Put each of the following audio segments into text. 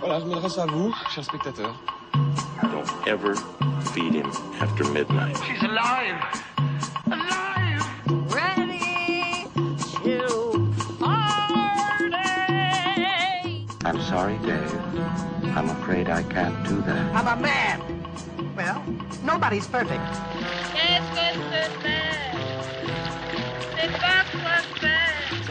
Voilà, je m'adresse à vous, chers spectateurs. Don't ever feed him after midnight. She's alive! Alive! Ready to party! I'm sorry, Dave. I'm afraid I can't do that. I'm a man. Well, nobody's perfect.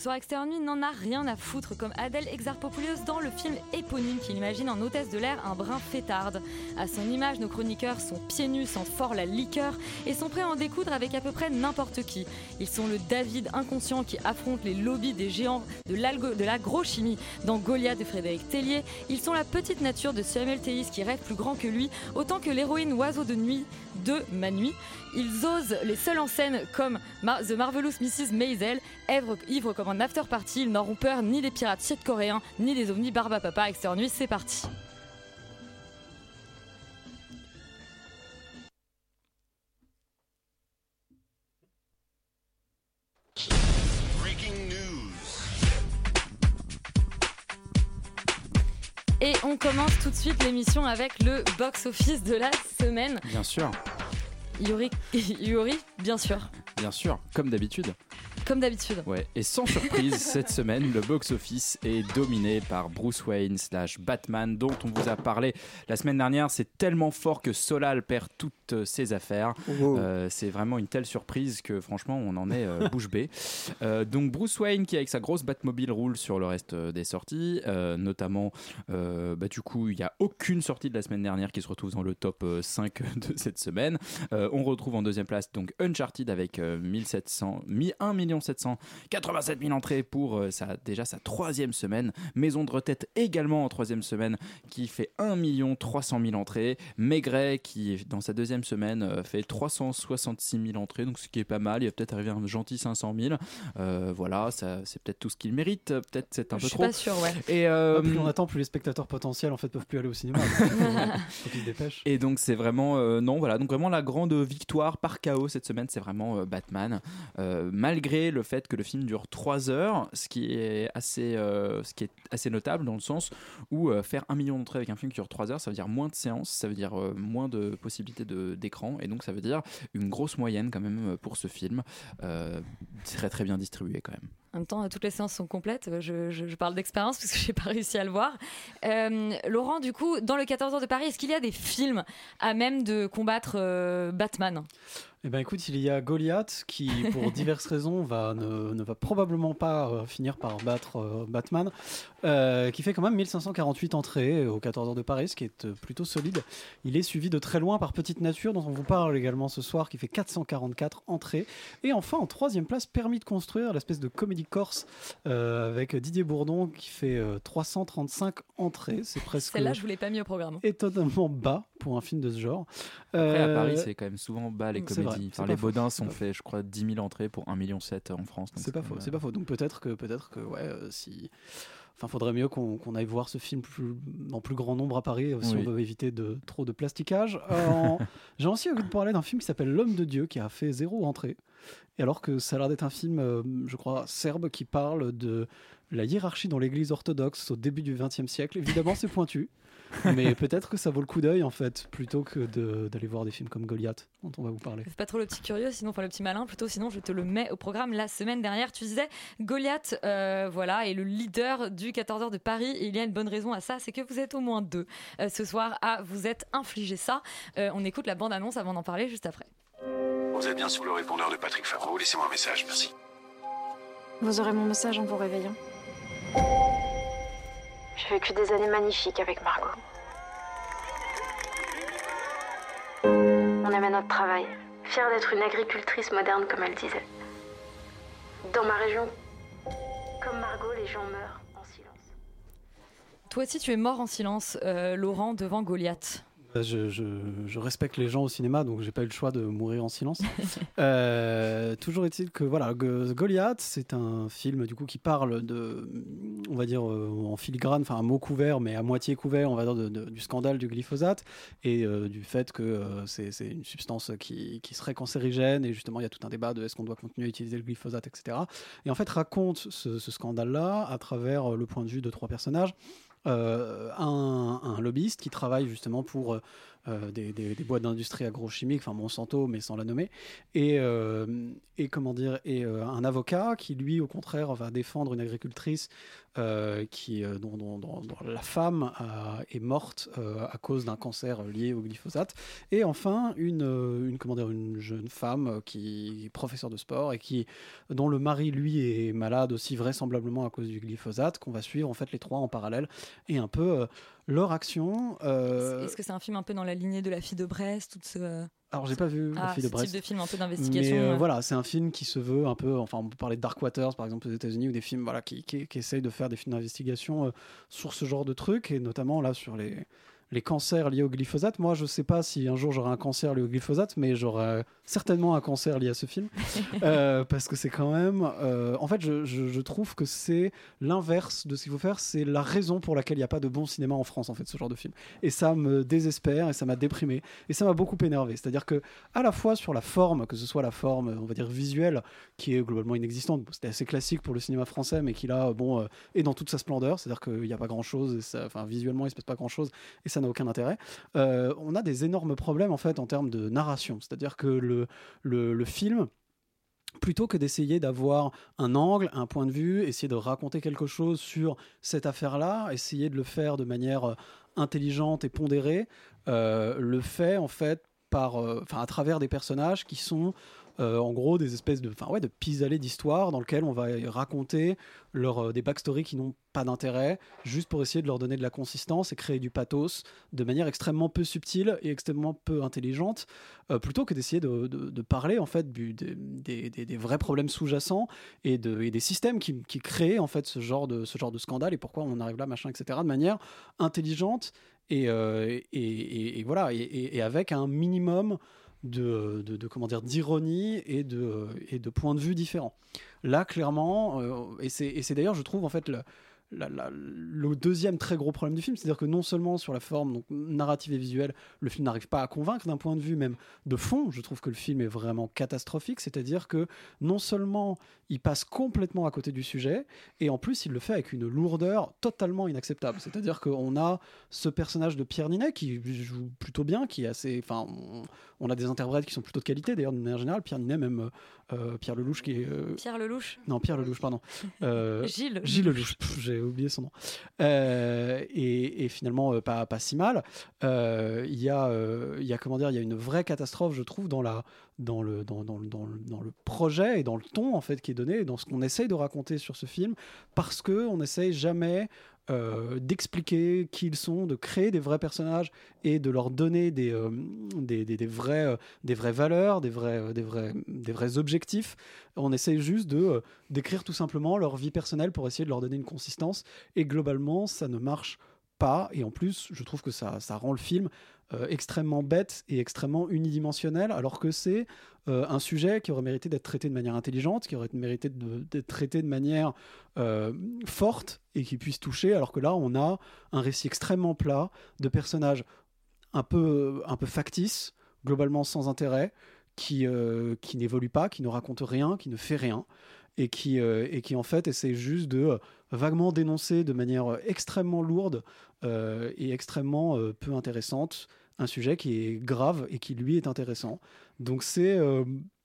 soir, Externe Nuit n'en a rien à foutre, comme Adèle Exarchopoulos dans le film éponyme qu'il imagine en hôtesse de l'air un brin fêtarde. À son image, nos chroniqueurs sont pieds nus, sentent fort la liqueur et sont prêts à en découdre avec à peu près n'importe qui. Ils sont le David inconscient qui affronte les lobbies des géants de l'agrochimie dans Goliath de Frédéric Tellier. Ils sont la petite nature de Samuel Tellis qui rêve plus grand que lui, autant que l'héroïne Oiseau de nuit de Manui. Ils osent les seuls en scène comme Mar- The Marvelous Mrs. Maisel, ivre, ivre comme un after party. Ils n'auront peur ni des pirates sud-coréens, ni des ovnis barba papa. Externe Nuit, c'est parti. Et on commence tout de suite l'émission avec le box-office de la semaine. Bien sûr, Yuri, bien sûr, bien sûr, comme d'habitude. Comme d'habitude. Ouais, et sans surprise, cette semaine, le box-office est dominé par Bruce Wayne slash Batman, dont on vous a parlé la semaine dernière. C'est tellement fort que Solal perd toutes euh, ses affaires. Euh, c'est vraiment une telle surprise que franchement, on en est euh, bouche bée. Euh, donc Bruce Wayne, qui avec sa grosse Batmobile roule sur le reste des sorties, euh, notamment, euh, bah, du coup, il n'y a aucune sortie de la semaine dernière qui se retrouve dans le top euh, 5 de cette semaine. Euh, on retrouve en deuxième place donc Uncharted avec euh, 1700, mi- 1 787 000 entrées pour euh, sa, déjà sa troisième semaine. Maison de retraite également en troisième semaine qui fait 1 300 000 entrées. Maigret qui dans sa deuxième semaine euh, fait 366 000 entrées, donc ce qui est pas mal. Il va peut-être arriver à un gentil 500 000. Euh, voilà, ça, c'est peut-être tout ce qu'il mérite. Peut-être c'est un Je peu suis trop. pas sûre, ouais. Et euh, Ah, plus on attend, plus les spectateurs potentiels en fait peuvent plus aller au cinéma. Faut qu'ils se dépêchent. Et donc c'est vraiment euh, non voilà donc vraiment la grande victoire par chaos cette semaine c'est vraiment euh, Batman Euh, le fait que le film dure 3 heures ce qui est assez euh, ce qui est assez notable dans le sens où euh, faire un million d'entrées avec un film qui dure 3 heures ça veut dire moins de séances ça veut dire euh, moins de possibilités d'écran et donc ça veut dire une grosse moyenne quand même pour ce film très très bien distribué quand même En même temps, toutes les séances sont complètes. Je, je- parle d'expérience parce que j'ai pas réussi à le voir. Laurent, du coup, dans le 14 heures de Paris, est-ce qu'il y a des films à même de combattre Batman? Eh ben écoute, il y a Goliath qui, pour diverses raisons, va, ne, ne va probablement pas euh, finir par battre euh, Batman, euh, qui fait quand même 1548 entrées au 14 heures de Paris, ce qui est euh, plutôt solide. Il est suivi de très loin par Petite Nature, dont on vous parle également ce soir, qui fait 444 entrées. Et enfin, en troisième place, Permis de construire, l'espèce de comédie corse euh, avec Didier Bourdon, qui fait euh, 335 entrées. C'est presque Celle-là, je vous l'ai pas mis au programme. étonnamment bas pour un film de ce genre. après à Euh, Paris c'est quand même souvent bas les vrai, comédies c'est enfin, les faux, Baudins c'est ont pas fait je crois 10 000 entrées pour 1,7 million en France C'est pas faux, c'est pas faux. Donc peut-être que peut-être que ouais, euh, si, enfin, faudrait mieux qu'on aille voir ce film plus, en plus grand nombre à Paris euh, si Oui. on veut éviter de trop de plasticage. Euh, J'ai aussi envie de parler d'un film qui s'appelle L'homme de Dieu qui a fait zéro entrée. Et alors que ça a l'air d'être un film, euh, je crois, serbe qui parle de la hiérarchie dans l'Église orthodoxe au début du XXe siècle. Évidemment, c'est pointu. Mais peut-être que ça vaut le coup d'œil en fait, plutôt que de- d'aller voir des films comme Goliath, dont on va vous parler. C'est pas trop le petit curieux, sinon, enfin le petit malin, plutôt, sinon je te le mets au programme la semaine dernière. Tu disais, Goliath, euh, voilà, est le leader du 14 heures de Paris. Et il y a une bonne raison à ça, c'est que vous êtes au moins deux euh, ce soir à vous être infligé ça. Euh, on écoute la bande-annonce avant d'en parler juste après. Vous êtes bien sur le répondeur de Patrick Favreau. Laissez-moi un message, merci. Vous aurez mon message en vous réveillant. J'ai vécu des années magnifiques avec Margot. On aimait notre travail, fière d'être une agricultrice moderne comme elle disait. Dans ma région, comme Margot, les gens meurent en silence. Toi aussi, tu es mort en silence, euh, Laurent, devant Goliath. Bah, Je, je- je respecte les gens au cinéma, donc j'ai pas eu le choix de mourir en silence. Euh, toujours est-il que voilà, Go- Goliath, c'est un film du coup qui parle de, on va dire euh, en filigrane, enfin un mot couvert, mais à moitié couvert, on va dire de- de- du scandale du glyphosate et euh, du fait que c'est une substance qui, qui serait cancérigène et justement il y a tout un débat de est-ce qu'on doit continuer à utiliser le glyphosate, etc. Et en fait raconte ce, ce scandale-là à travers le point de vue de trois personnages. Euh, un, lobbyiste qui travaille justement pour euh, des, des- des boîtes d'industrie agrochimique, enfin Monsanto, mais sans la nommer, et, euh, comment dire, et euh, un avocat qui lui, au contraire, va défendre une agricultrice euh, qui, euh, dont, la femme est morte euh, à cause d'un cancer lié au glyphosate, et enfin une, euh, une comment dire, une jeune femme euh, qui est professeure de sport et qui, dont le mari lui est malade aussi vraisemblablement à cause du glyphosate, qu'on va suivre en fait les trois en parallèle et un peu euh, leur action. euh, Est-ce que c'est un film un peu dans la lignée de La fille de Brest tout ce... alors j'ai pas vu Ah, la fille de Brest. type de film un peu d'investigation. Mais euh, ouais. voilà, c'est un film qui se veut un peu, enfin on peut parler de Dark Waters par exemple aux États-Unis ou des films voilà, qui, qui, qui essayent de faire des films d'investigation euh, sur ce genre de trucs et notamment là sur les, les cancers liés au glyphosate. Moi je sais pas si un jour j'aurai un cancer lié au glyphosate, mais j'aurai certainement un cancer lié à ce film Euh, parce que c'est quand même. euh, en fait, je, je- je trouve que c'est l'inverse de ce qu'il faut faire. C'est la raison pour laquelle il n'y a pas de bon cinéma en France, en fait, ce genre de film. Et ça me désespère et ça m'a déprimé et ça m'a beaucoup énervé. C'est-à-dire que à la fois sur la forme, que ce soit la forme, on va dire visuelle, qui est globalement inexistante. C'était assez classique pour le cinéma français, mais qui là, bon, euh, est dans toute sa splendeur. C'est-à-dire qu'il n'y a pas grand-chose, enfin visuellement, il se passe pas grand-chose et ça n'a aucun intérêt. Euh, on a des énormes problèmes en fait en termes de narration. C'est-à-dire que le, le, film plutôt que d'essayer d'avoir un angle, un point de vue, essayer de raconter quelque chose sur cette affaire-là, essayer de le faire de manière euh, intelligente et pondérée, euh, le fait en fait par, à travers des personnages qui sont euh, en gros des espèces de, enfin ouais, de pis-aller d'histoire dans lequel on va raconter euh, des backstories qui n'ont pas d'intérêt, juste pour essayer de leur donner de la consistance et créer du pathos de manière extrêmement peu subtile et extrêmement peu intelligente, euh, plutôt que d'essayer de, de- parler en fait des, des- des- vrais problèmes sous-jacents et, de, et des systèmes qui, qui créent en fait ce genre de ce genre de scandale et pourquoi on arrive là, machin, etc. de manière intelligente et, et, et- voilà et avec un minimum de, de, comment dire d'ironie et de et de points de vue différents. Là, clairement, euh, et c'est d'ailleurs, je trouve en fait le deuxième très gros problème du film, c'est-à-dire que non seulement sur la forme narrative et visuelle, le film n'arrive pas à convaincre d'un point de vue même de fond. Je trouve que le film est vraiment catastrophique, c'est-à-dire que non seulement il passe complètement à côté du sujet, et en plus il le fait avec une lourdeur totalement inacceptable. C'est-à-dire qu'on a ce personnage de Pierre Ninet qui joue plutôt bien, qui est assez, enfin, on, on a des interprètes qui sont plutôt de qualité. D'ailleurs, de manière générale, Pierre Ninet, même euh, Pierre Lelouch qui est euh, Pierre Lelouch. non, Pierre Lelouch, pardon. Euh, Gilles Gilles Lelouch, j'ai oublié son nom. Et, et finalement, pas, pas si mal. Il y, a, il y a, comment dire, il y a une vraie catastrophe, je trouve, dans, la, dans, le, dans, dans, dans, dans le projet et dans le ton en fait, qui est donné, dans ce qu'on essaye de raconter sur ce film, parce qu'on n'essaye jamais euh, d'expliquer qui ils sont, de créer des vrais personnages et de leur donner des, euh, des, des, vrais, euh, des vraies valeurs, des vrais, des, vrais, des vrais objectifs. On essaye juste de d'écrire tout simplement leur vie personnelle pour essayer de leur donner une consistance. Et globalement, ça ne marche pas. Et en plus, je trouve que ça, rend le film euh, extrêmement bête et extrêmement unidimensionnel, alors que c'est euh, un sujet qui aurait mérité d'être traité de manière intelligente, qui aurait mérité d'être traité de manière euh, forte et qui puisse toucher, alors que là, on a un récit extrêmement plat de personnages un peu, un factices, globalement sans intérêt, qui, qui n'évolue pas, qui ne raconte rien, qui ne fait rien, et qui, et qui en fait essaie juste de vaguement dénoncer de manière euh, extrêmement lourde euh, et extrêmement euh, peu intéressante un sujet qui est grave et qui lui est intéressant. Donc c'est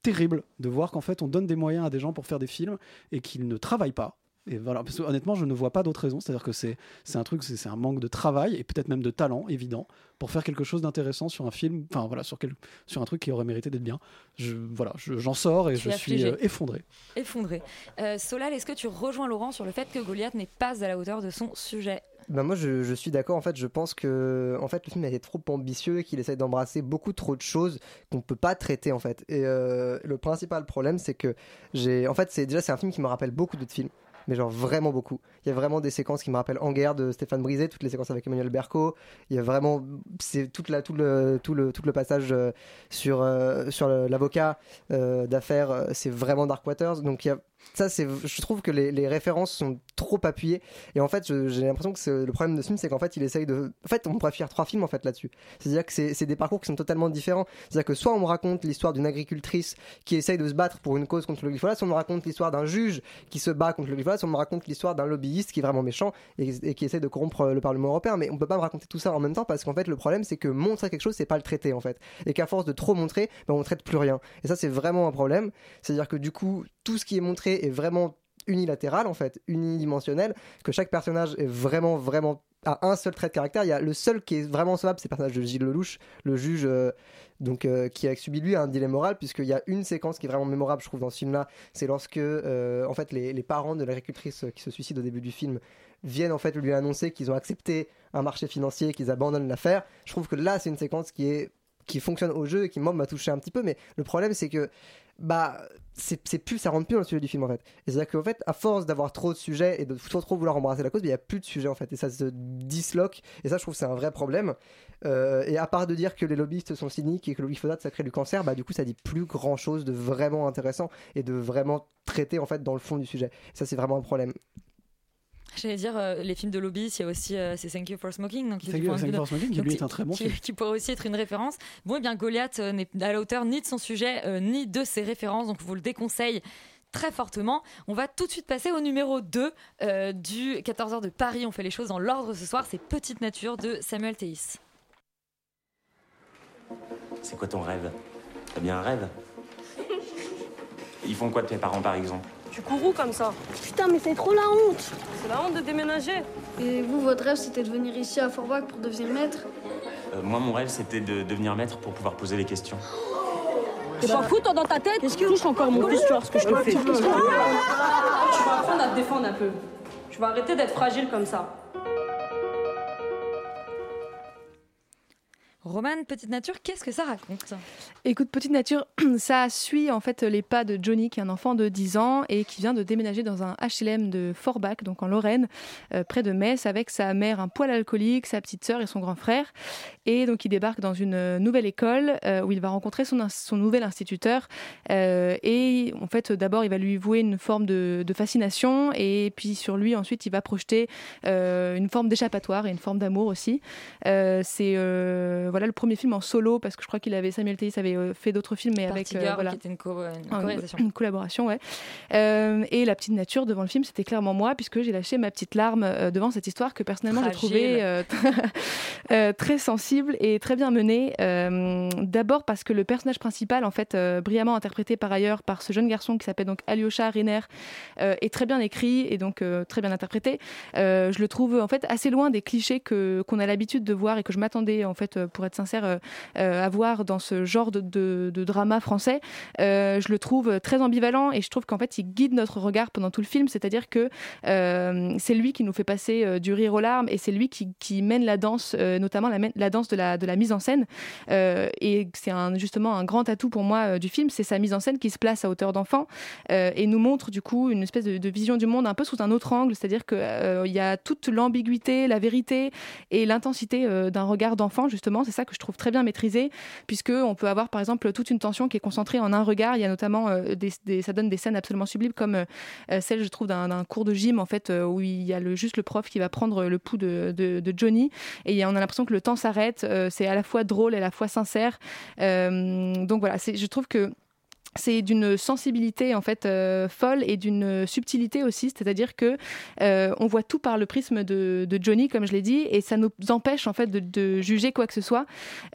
terrible de voir qu'en fait on donne des moyens à des gens pour faire des films et qu'ils ne travaillent pas Et voilà, parce que honnêtement, je ne vois pas d'autre raison. C'est-à-dire que c'est c'est un truc, c'est c'est un manque de travail et peut-être même de talent évident pour faire quelque chose d'intéressant sur un film, enfin voilà, sur, quel, sur un truc qui aurait mérité d'être bien. Je, voilà, je- j'en sors et Tu je suis euh, effondré. Effondré. Euh, Solal, est-ce que tu rejoins Laurent sur le fait que Goliath n'est pas à la hauteur de son sujet? Bah moi je, je suis d'accord en fait je pense que en fait le film a été trop ambitieux et qu'il essaie d'embrasser beaucoup trop de choses qu'on peut pas traiter en fait et euh, le principal problème c'est que j'ai en fait c'est déjà c'est un film qui me rappelle beaucoup d'autres films mais genre vraiment beaucoup. Il y a vraiment des séquences qui me rappellent En guerre de Stéphane Brisé, toutes les séquences avec Emmanuel Berco. Il y a vraiment c'est toute la tout le tout le tout le passage euh, sur euh, sur l'avocat euh, d'affaires, c'est vraiment Dark Waters. Donc il y a ça c'est je trouve que les, les références sont trop appuyées. Et en fait j'ai l'impression que le problème de ce film c'est qu'en fait il essaye de en fait on pourrait faire trois films en fait là-dessus. C'est à dire que c'est des parcours qui sont totalement différents. C'est à dire que soit on me raconte l'histoire d'une agricultrice qui essaye de se battre pour une cause contre le glyphosate soit on me raconte l'histoire d'un juge qui se bat contre le glyphosate soit on me raconte l'histoire d'un lobbyiste qui est vraiment méchant et, qui essaie de corrompre le Parlement européen. Mais on peut pas me raconter tout ça en même temps parce qu'en fait le problème c'est que montrer quelque chose c'est pas le traiter en fait. Et qu'à force de trop montrer ben, on traite plus rien. Et ça c'est vraiment un problème. C'est à dire que du coup tout ce qui est montré est vraiment unilatéral en fait, unidimensionnel, que chaque personnage est vraiment vraiment a un seul trait de caractère. Il y a le seul qui est vraiment sauvable, c'est le personnage de Gilles Lelouch, le juge euh, donc euh, qui a subi lui un dilemme moral puisqu'il y a une séquence qui est vraiment mémorable, je trouve, dans ce film-là. C'est lorsque euh, en fait les, parents de l'agricultrice qui se suicide au début du film viennent en fait lui annoncer qu'ils ont accepté un marché financier, qu'ils abandonnent l'affaire. Je trouve que là c'est une séquence qui est qui fonctionne au jeu et qui m'a touché un petit peu mais le problème c'est que bah c'est plus ça rentre plus dans le sujet du film en fait. C'est à dire qu'en fait à force d'avoir trop de sujets et de trop trop vouloir embrasser la cause il y a plus de sujets en fait. Et ça se disloque. Et ça je trouve c'est un vrai problème. Euh, et à part de dire que les lobbyistes sont cyniques et que le glyphosate ça crée du cancer bah du coup ça dit plus grand chose de vraiment intéressant et de vraiment traiter en fait dans le fond du sujet. Ça c'est vraiment un problème J'allais dire, euh, les films de lobbyistes, il y a aussi euh, c'est Thank You for Smoking. Donc, Thank You- Thank for Smoking, qui lui est un très bon qui, film. qui pourrait aussi être une référence. Bon, et bien, Goliath euh, n'est à la hauteur ni de son sujet, euh, ni de ses références. Donc, je vous le déconseille très fortement. On va tout de suite passer au numéro 2 euh, du 14h de Paris. On fait les choses dans l'ordre ce soir. C'est Petite Nature de Samuel Théis. C'est quoi ton rêve? T'as bien un rêve? Ils font quoi de tes parents, par exemple? Tu cours où comme ça Putain, mais c'est trop la honte C'est la honte de déménager Et vous, votre rêve, c'était de venir ici à Forbach pour devenir maître Euh, Moi, mon rêve, c'était de devenir maître pour pouvoir poser les questions. T'es pas fou, toi, dans ta tête Qu'est-ce que touche encore mon fils, tu vois ce que je te fais Tu vas apprendre à te défendre un peu. Tu vas arrêter d'être fragile comme ça. Romane, Petite Nature, qu'est-ce que ça raconte? Écoute, Petite Nature, ça suit en fait les pas de Johnny, qui est un enfant de 10 ans et qui vient de déménager dans un HLM de Forbach, donc en Lorraine, euh, près de Metz, avec sa mère un poil alcoolique, sa petite sœur et son grand frère. Et donc il débarque dans une euh, nouvelle école euh, où il va rencontrer son, nouvel instituteur. Et en fait, d'abord, il va lui vouer une forme de, de fascination et puis sur lui, ensuite, il va projeter une forme d'échappatoire et une forme d'amour aussi. C'est voilà le premier film en solo parce que je crois qu'il avait Samuel Théis avait euh, fait d'autres films mais avec Party Girl, voilà qui était une, co- une un- co-réalisation. une collaboration, ouais. Euh, et la petite nature devant le film, c'était clairement moi, puisque j'ai lâché ma petite larme euh, devant cette histoire que personnellement j'ai euh, euh, très sensible et très bien menée. Euh, D'abord parce que le personnage principal, en fait, euh, brillamment interprété par ailleurs par ce jeune garçon qui s'appelle donc Alyosha Reiner, euh, est très bien écrit et donc euh, très bien interprété. Euh, je le trouve en fait assez loin des clichés que qu'on a l'habitude de voir et que je m'attendais en fait, euh, être sincère, euh, euh, à voir dans ce genre de, de- drama français. Euh, je le trouve très ambivalent et je trouve qu'en fait il guide notre regard pendant tout le film, c'est-à-dire que euh, c'est lui qui nous fait passer euh, du rire aux larmes et c'est lui qui, mène la danse, euh, notamment la, la danse de la, mise en scène. Euh, et c'est justement un grand atout pour moi euh, du film, c'est sa mise en scène qui se place à hauteur d'enfant euh, et nous montre du coup une espèce de, vision du monde un peu sous un autre angle, c'est-à-dire qu'il il y a toute l'ambiguïté, la vérité et l'intensité euh, d'un regard d'enfant justement. Ça que je trouve très bien maîtrisé, puisque on peut avoir par exemple toute une tension qui est concentrée en un regard. Il y a notamment euh, des, ça donne des scènes absolument sublimes comme euh, euh, celle je trouve d'un cours de gym en fait où il y a juste le prof qui va prendre le pouls de, Johnny et on a l'impression que le temps s'arrête. C'est à la fois drôle et à la fois sincère. Donc voilà, je trouve que c'est d'une sensibilité en fait euh, folle et d'une subtilité aussi, c'est-à-dire que euh, on voit tout par le prisme de, de Johnny, comme je l'ai dit, et ça nous empêche en fait de, de juger quoi que ce soit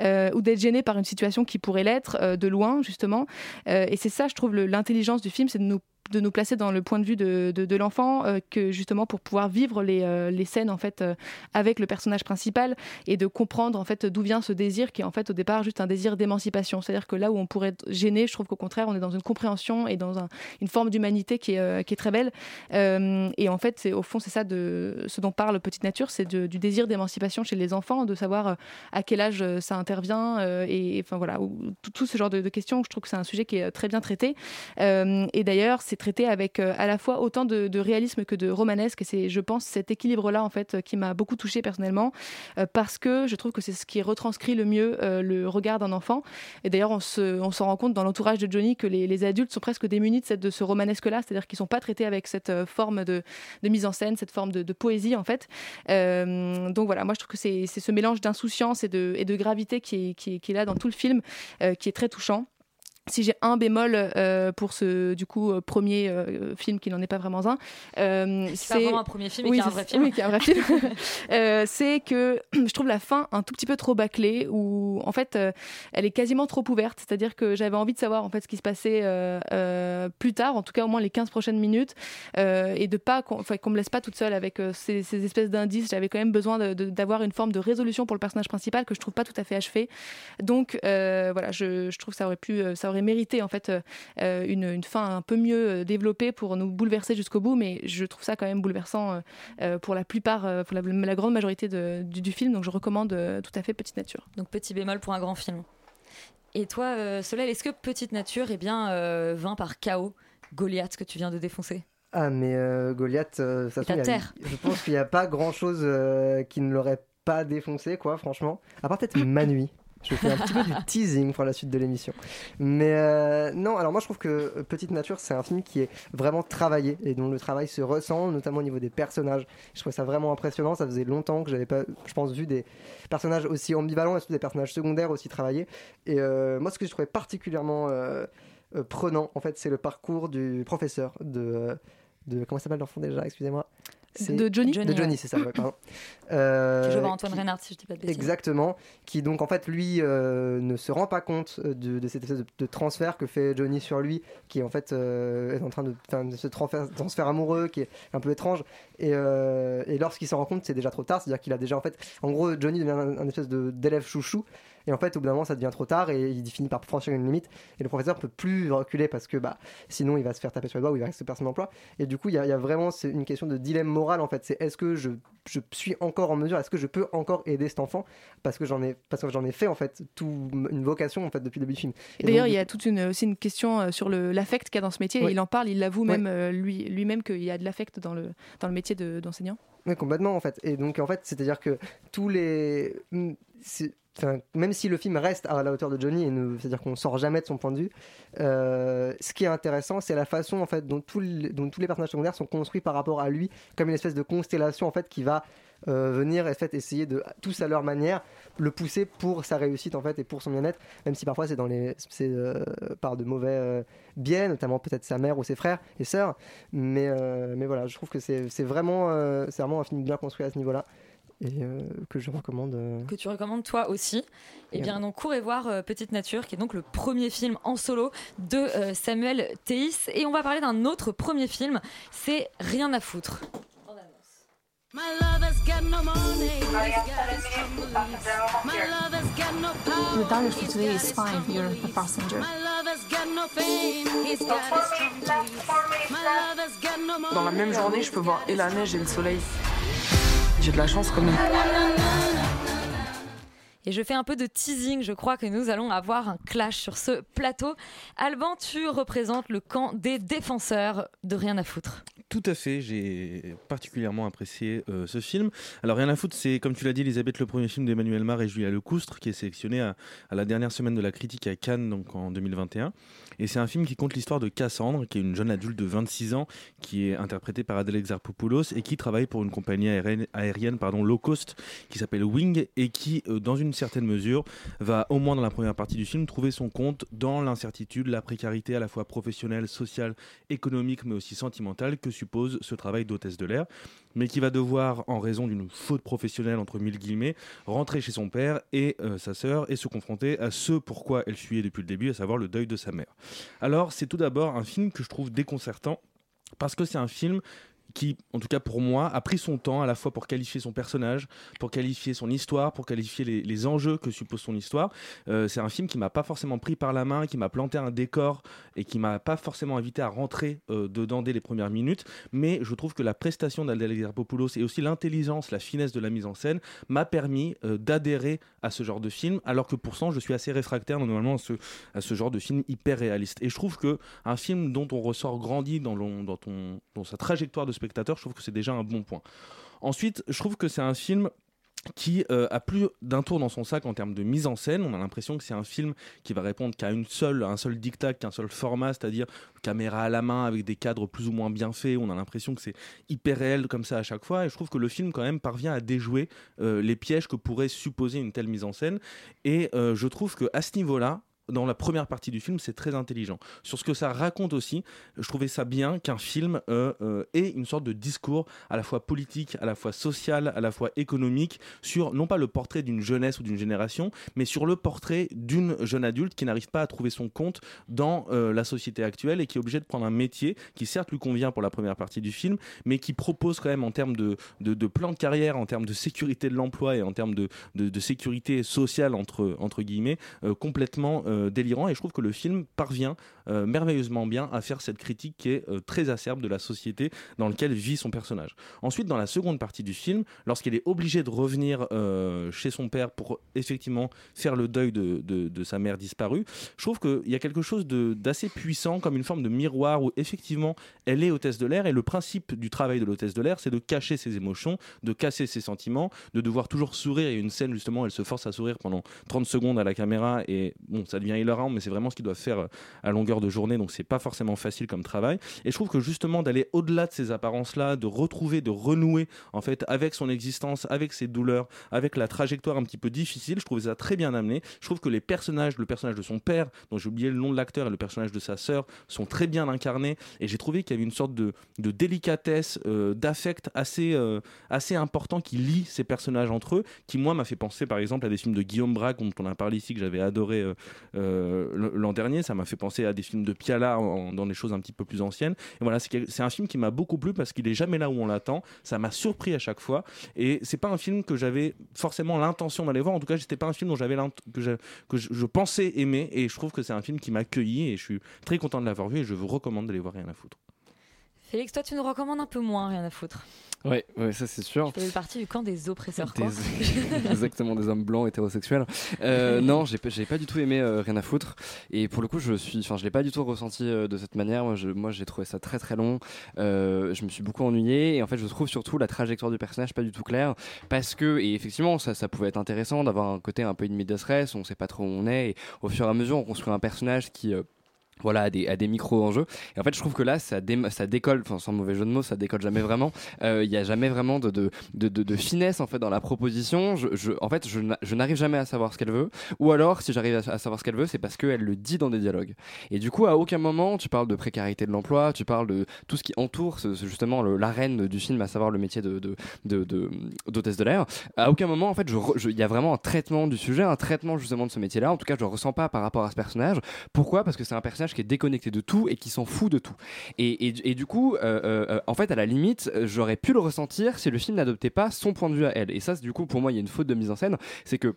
euh, ou d'être gêné par une situation qui pourrait l'être euh, de loin justement. Euh, et c'est ça, je trouve, l'intelligence du film, c'est de nous de nous placer dans le point de vue de, de, l'enfant euh, que justement pour pouvoir vivre les, euh, les scènes en fait euh, avec le personnage principal et de comprendre en fait d'où vient ce désir qui est en fait au départ juste un désir d'émancipation. C'est-à-dire que là où on pourrait être gêné, je trouve qu'au contraire on est dans une compréhension et dans un- une forme d'humanité qui qui est très belle. Et en fait, c'est au fond c'est ça de ce dont parle Petite Nature, c'est du désir d'émancipation chez les enfants, de savoir à quel âge ça intervient et enfin voilà ou- tout, ce genre de, de questions. Je trouve que c'est un sujet qui est très bien traité. Et d'ailleurs, c'est traité avec euh, à la fois autant de, réalisme que de romanesque. Et c'est, je pense, cet équilibre-là en fait euh, qui m'a beaucoup touchée personnellement euh, parce que je trouve que c'est ce qui retranscrit le mieux le regard d'un enfant. Et d'ailleurs, on se, on s'en rend compte dans l'entourage de Johnny que les, adultes sont presque démunis de, cette, de ce romanesque-là, c'est-à-dire qu'ils sont pas traités avec cette forme de, de mise en scène, cette forme de, poésie en fait. Donc voilà, moi je trouve que c'est, c'est ce mélange d'insouciance et de, et de gravité qui est, qui, est, qui est là dans tout le film, qui est très touchant. Si j'ai un bémol euh, pour ce du coup euh, premier euh, film qui n'en est pas vraiment un, C'est pas vraiment un premier film, mais oui, qui est un c'est- vrai film. oui, qui est un vrai film. C'est que je trouve la fin un tout petit peu trop bâclée, où en fait elle est quasiment trop ouverte. C'est-à-dire que j'avais envie de savoir en fait ce qui se passait plus tard, en tout cas au moins les 15 prochaines minutes, et de pas qu'on enfin, qu'on me laisse pas toute seule avec ces, ces espèces d'indices. J'avais quand même besoin d'avoir une forme de résolution pour le personnage principal que je trouve pas tout à fait achevé. Donc voilà, je, je trouve que ça aurait pu, ça aurait mérité en fait euh, euh, une, une fin un peu mieux euh, développée pour nous bouleverser jusqu'au bout, mais je trouve ça quand même bouleversant euh, pour la plupart, pour la, la grande majorité de- du, du film. Donc je recommande euh, tout à fait Petite Nature. Donc petit bémol pour un grand film. Et toi, euh, Solène, est-ce que Petite Nature est bien euh, vainc par chaos Goliath que tu viens de défoncer? Ah, mais euh, Goliath, euh, de toute façon, ta il y a- terre. je pense qu'il n'y a pas grand chose qui ne l'aurait pas défoncé, quoi, franchement. À part peut-être Manui. Je fais un petit peu du teasing pour la suite de l'émission. Mais euh, non, alors moi je trouve que euh, Petite Nature, c'est un film qui est vraiment travaillé et dont le travail se ressent, notamment au niveau des personnages. Je trouve ça vraiment impressionnant. Ça faisait longtemps que j'avais pas, je pense, vu des personnages aussi ambivalents et surtout des personnages secondaires aussi travaillés. Et euh, moi, ce que je trouvais particulièrement euh, prenant, en fait, c'est le parcours du professeur de. de comment s'appelle l'enfant déjà? Excusez-moi. C'est- De Johnny De Johnny, ouais. c'est ça, ouais, pardon. Euh, Qui joue par Antoine qui- Reynard, si je dis pas de bêtises. Exactement, qui donc en fait lui euh, ne se rend pas compte euh, de, de cette espèce de, de transfert que fait Johnny sur lui, qui en fait euh, est en train de, de ce transfert, transfert amoureux qui est un peu étrange. Et, et lorsqu'il s'en rend compte, c'est déjà trop tard, c'est-à-dire qu'il a déjà en fait, en gros, Johnny devient un, un espèce d'élève chouchou. Et en fait, au bout d'un moment, ça devient trop tard et il finit par franchir une limite. Et le professeur peut plus reculer parce que bah, sinon, il va se faire taper sur les doigts ou il va rester personne d'emploi. Et du coup, il y, a- il y a vraiment une question de dilemme moral en fait. C'est est-ce que je, je suis encore en mesure, est-ce que je peux encore aider cet enfant? Parce que j'en ai, parce que j'en ai fait en fait tout, une vocation en fait depuis le début du film. Et d'ailleurs, il y a toute une, aussi une question euh, sur l'affect qu'il y a dans ce métier. Ouais. Et il en parle, il l'avoue Ouais. même euh, lui, lui-même qu'il y a de l'affect dans le, dans le métier de- d'enseignant. Oui, complètement en fait. Et donc en fait, c'est-à-dire que tous les. Même si le film reste à la hauteur de Johnny, et c'est-à-dire qu'on sort jamais de son point de vue, euh, ce qui est intéressant, c'est la façon en fait dont, tous les- personnages secondaires sont construits par rapport à lui, comme une espèce de constellation en fait qui va euh, venir en fait essayer de tous à leur manière le pousser pour sa réussite en fait et pour son bien-être, même si parfois c'est dans les euh, par de mauvais biais, notamment peut-être sa mère ou ses frères et sœurs, mais mais voilà, je trouve que c'est vraiment c'est vraiment un film bien construit à ce niveau-là et euh, que je recommande. euh, que tu recommandes toi aussi. Eh Et bien, donc, courez voir euh, Petite Nature, qui est donc le premier film en solo de euh, Samuel Théis. Et on va parler d'un autre premier film, c'est Rien à foutre. My lover's got no money. He's got his troubles. My lover's got no power. The diary for He's today got is his fine. You're a troubles. passenger. My lover's got no pain. He's got his troubles. My lover's got no money. Dans la même journée, je peux voir et la neige et le soleil. J'ai de la chance quand même. Et je fais un peu de teasing, je crois que nous allons avoir un clash sur ce plateau. Alban, tu représentes le camp des défenseurs de Rien à foutre. Tout à fait, j'ai particulièrement apprécié euh, ce film. Alors rien à foutre, c'est comme tu l'as dit Elisabeth, le premier film d'Emmanuel Mar et Julia Lecoustre qui est sélectionné à, la dernière semaine de la critique à Cannes donc en 2021. Et c'est un film qui compte l'histoire de Cassandre, qui est une jeune adulte de 26 ans qui est interprétée par Adèle Exarchopoulos et qui travaille pour une compagnie aérienne, aérienne pardon, low cost qui s'appelle Wing et qui, euh, dans une certaine mesure, va au moins dans la première partie du film trouver son compte dans l'incertitude, la précarité à la fois professionnelle, sociale, économique mais aussi sentimentale que suppose ce travail d'hôtesse de l'air, mais qui va devoir, en raison d'une faute professionnelle entre mille guillemets, rentrer chez son père et euh, sa sœur et se confronter à ce pourquoi elle fuyait depuis le début, à savoir le deuil de sa mère. Alors c'est tout d'abord un film que je trouve déconcertant parce que c'est un film qui, en tout cas pour moi, a pris son temps à la fois pour qualifier son personnage, pour qualifier son histoire, pour qualifier les, enjeux que suppose son histoire. Euh, c'est un film qui m'a pas forcément pris par la main, qui m'a planté un décor et qui m'a pas forcément invité à rentrer euh, dedans dès les premières minutes. Mais je trouve que la prestation d'Adèle Exarchopoulos et aussi l'intelligence, la finesse de la mise en scène m'a permis euh, d'adhérer à ce genre de film, alors que pourtant je suis assez réfractaire normalement à ce, genre de film hyper réaliste. Et je trouve que un film dont on ressort grandi dans, dans sa trajectoire de je trouve que c'est déjà un bon point. Ensuite, je trouve que c'est un film qui euh, a plus d'un tour dans son sac en termes de mise en scène. On a l'impression que c'est un film qui va répondre qu'à une seule, un seul dictat, qu'un seul format, c'est-à-dire caméra à la main avec des cadres plus ou moins bien faits. On a l'impression que c'est hyper réel comme ça à chaque fois. Et je trouve que le film quand même parvient à déjouer euh, les pièges que pourrait supposer une telle mise en scène. Et euh, je trouve que à ce niveau-là, dans la première partie du film, c'est très intelligent. Sur ce que ça raconte aussi, je trouvais ça bien qu'un film euh, euh, ait une sorte de discours à la fois politique, à la fois social, à la fois économique, sur non pas le portrait d'une jeunesse ou d'une génération, mais sur le portrait d'une jeune adulte qui n'arrive pas à trouver son compte dans euh, la société actuelle et qui est obligée de prendre un métier qui certes lui convient pour la première partie du film, mais qui propose quand même en termes de, de, de plan de carrière, en termes de sécurité de l'emploi et en termes de, de, sécurité sociale entre, entre guillemets, complètement euh, délirant. Et je trouve que le film parvient euh, merveilleusement bien à faire cette critique qui est euh, très acerbe de la société dans laquelle vit son personnage. Ensuite, dans la seconde partie du film, lorsqu'il est obligé de revenir chez son père pour effectivement faire le deuil de, de- de sa mère disparue, je trouve qu'il y a quelque chose d'assez puissant, comme une forme de miroir où effectivement elle est hôtesse de l'air. Et le principe du travail de l'hôtesse de l'air, c'est de cacher ses émotions, de casser ses sentiments, de devoir toujours sourire. A une scène justement, elle se force à sourire pendant 30 secondes à la caméra et bon, ça devient hilarant, mais c'est vraiment ce qu'ils doivent faire euh, à longueur de journée, donc c'est pas forcément facile comme travail. Et je trouve que justement d'aller au-delà de ces apparences-là, de retrouver, de renouer en fait avec son existence, avec ses douleurs, avec la trajectoire un petit peu difficile, je trouvais ça très bien amené. Je trouve que les personnages, le personnage de son père, dont j'ai oublié le nom de l'acteur, et le personnage de sa sœur, sont très bien incarnés. Et j'ai trouvé qu'il y avait une sorte de, de délicatesse, euh, d'affect assez, euh, assez important qui lie ces personnages entre eux, qui moi m'a fait penser par exemple à des films de Guillaume Braque dont on a parlé ici que j'avais adoré l'an dernier. Ça m'a fait penser à des films de Piala dans des choses un petit peu plus anciennes. Et voilà, c'est un film qui m'a beaucoup plu parce qu'il est jamais là où on l'attend. Ça m'a surpris à chaque fois. Et c'est pas un film que j'avais forcément l'intention d'aller voir. En tout cas, c'était pas un film dont j'avais que, je, que je, je pensais aimer. Et je trouve que c'est un film qui m'a accueilli et je suis très content de l'avoir vu et je vous recommande d'aller voir Rien à foutre. Félix, toi, tu nous recommandes un peu moins, rien à foutre. Ouais, ouais, ça c'est sûr. Tu fais partie du camp des oppresseurs, quoi. Exactement des hommes blancs hétérosexuels. Euh, non, j'ai pas- j'ai pas du tout aimé euh, rien à foutre. Et pour le coup, je suis, enfin, je l'ai pas du tout ressenti euh, de cette manière. Moi, je- moi, j'ai trouvé ça très très long. Je me suis beaucoup ennuyé. Et en fait, je trouve surtout la trajectoire du personnage pas du tout claire, parce que et effectivement, ça, ça pouvait être intéressant d'avoir un côté un peu medias res. On sait pas trop où on est. Et au fur et à mesure, on construit un personnage qui voilà, à des, à des micros enjeux. Et en fait, je trouve que là, ça, dé- ça décolle, enfin, sans mauvais jeu de mots, ça décolle jamais vraiment. Euh, Il y a jamais vraiment de, de, de, de- finesse en fait dans la proposition. Je, je, en fait, je, n'a- je n'arrive jamais à savoir ce qu'elle veut. Ou alors, si j'arrive à, savoir ce qu'elle veut, c'est parce qu'elle le dit dans des dialogues. Et du coup, à aucun moment, tu parles de précarité de l'emploi, tu parles de tout ce qui entoure justement l'arène du film, à savoir le métier de, de, de, de- d'hôtesse l'air. À aucun moment, en fait, il y a vraiment un traitement du sujet, un traitement justement de ce métier-là. En tout cas, je le ressens pas par rapport à ce personnage. Pourquoi? Parce que c'est un personnage qui est déconnecté de tout et qui s'en fout de tout. Et, et- du coup, euh, euh, en fait, à la limite, euh, j'aurais pu le ressentir si le film n'adoptait pas son point de vue à elle. Et ça, du coup, pour moi, il y a une faute de mise en scène. C'est que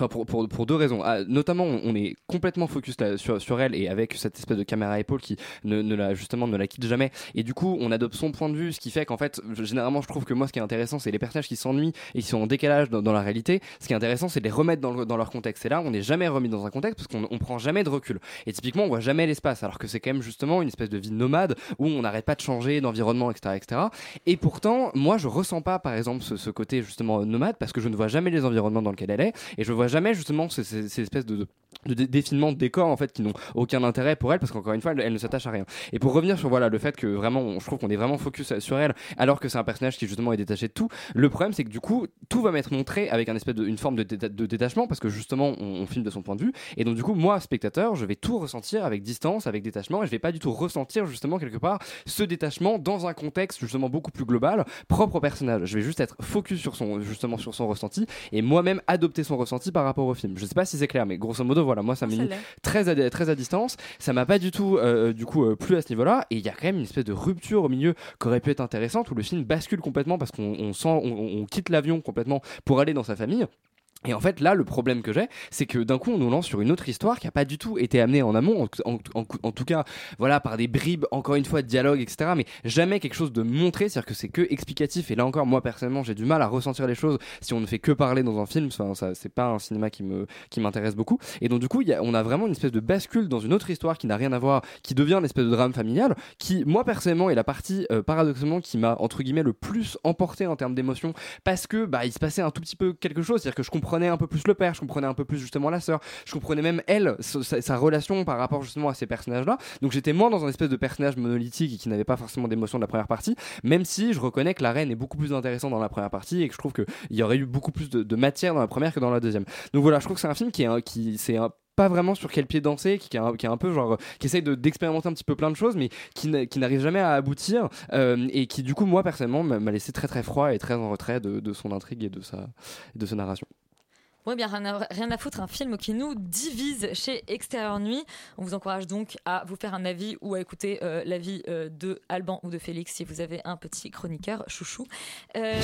Enfin, pour, pour, deux raisons. Ah, notamment, on est complètement focus sur, sur elle et avec cette espèce de caméra à épaule qui ne, la, justement ne la quitte jamais. Et du coup, on adopte son point de vue, ce qui fait qu'en fait, généralement, je trouve que moi, ce qui est intéressant, c'est les personnages qui s'ennuient et qui sont en décalage dans, la réalité. Ce qui est intéressant, c'est de les remettre dans, le- dans leur contexte. Et là, on n'est jamais remis dans un contexte parce qu'on on prend jamais de recul. Et typiquement, on voit jamais l'espace, alors que c'est quand même justement une espèce de vie nomade où on n'arrête pas de changer d'environnement, etc., etc. Et pourtant, moi, je ressens pas, par exemple, ce, ce côté justement nomade parce que je ne vois jamais les environnements dans lesquels elle est et je vois jamais justement ces, ces- ces espèces de, de, de dé- défilements de décors en fait qui n'ont aucun intérêt pour elle parce qu'encore une fois, elle, ne s'attache à rien. Et pour revenir sur voilà le fait que vraiment, je trouve qu'on est vraiment focus sur elle alors que c'est un personnage qui justement est détaché de tout. Le problème, c'est que du coup, tout va m'être montré avec un espèce de, une forme de détachement parce que justement, on, on filme de son point de vue et donc du coup, moi, spectateur, je vais tout ressentir avec distance, avec détachement et je vais pas du tout ressentir justement quelque part ce détachement dans un contexte justement beaucoup plus global, propre au personnage. Je vais juste être focus sur son justement sur son ressenti et moi-même adopter son ressenti par rapport au film. Je sais pas si c'est clair, mais grosso modo, voilà, moi ça m'a mis très à, très à distance. Ça m'a pas du tout, euh, du coup, euh, plu à ce niveau-là. Et il y a quand même une espèce de rupture au milieu qui aurait pu être intéressante où le film bascule complètement parce qu'on on sent, on, on quitte l'avion complètement pour aller dans sa famille. Et en fait, là, le problème que j'ai, c'est que d'un coup, on nous lance sur une autre histoire qui n'a pas du tout été amenée en amont, en, tout cas, voilà, par des bribes, encore une fois, de dialogue, etc. Mais jamais quelque chose de montré, c'est-à-dire que c'est que explicatif. Et là encore, moi, personnellement, j'ai du mal à ressentir les choses si on ne fait que parler dans un film. Enfin, ça, c'est pas un cinéma qui me, qui m'intéresse beaucoup. Et donc, du coup, on a vraiment une espèce de bascule dans une autre histoire qui n'a rien à voir, qui devient une espèce de drame familial, qui, moi, personnellement, est la partie, euh, paradoxalement, qui m'a, entre guillemets, le plus emporté en termes d'émotion, parce que, bah, il se passait un tout petit peu quelque chose, c'est-à-dire que je comprenais un peu plus le père, je comprenais un peu plus justement la sœur, je comprenais même elle, sa, relation par rapport justement à ces personnages-là. Donc j'étais moins dans un espèce de personnage monolithique et qui n'avait pas forcément d'émotion de la première partie, même si je reconnais que la reine est beaucoup plus intéressante dans la première partie et que je trouve qu'il y aurait eu beaucoup plus de, matière dans la première que dans la deuxième. Donc voilà, je trouve que c'est un film qui est un- qui c'est pas vraiment sur quel pied danser, qui, est qui est un peu genre, qui essaye de- d'expérimenter un petit peu plein de choses, mais qui, qui n'arrive jamais à aboutir, euh, et qui du coup, moi personnellement, m'a m'a laissé très très froid et très en retrait de, de son intrigue et de sa, de sa narration. Ouais, bien rien à, rien à foutre, un film qui nous divise chez Extérieur Nuit. On vous encourage donc à vous faire un avis ou à écouter euh, l'avis euh, de Alban ou de Félix si vous avez un petit chroniqueur chouchou. Euh,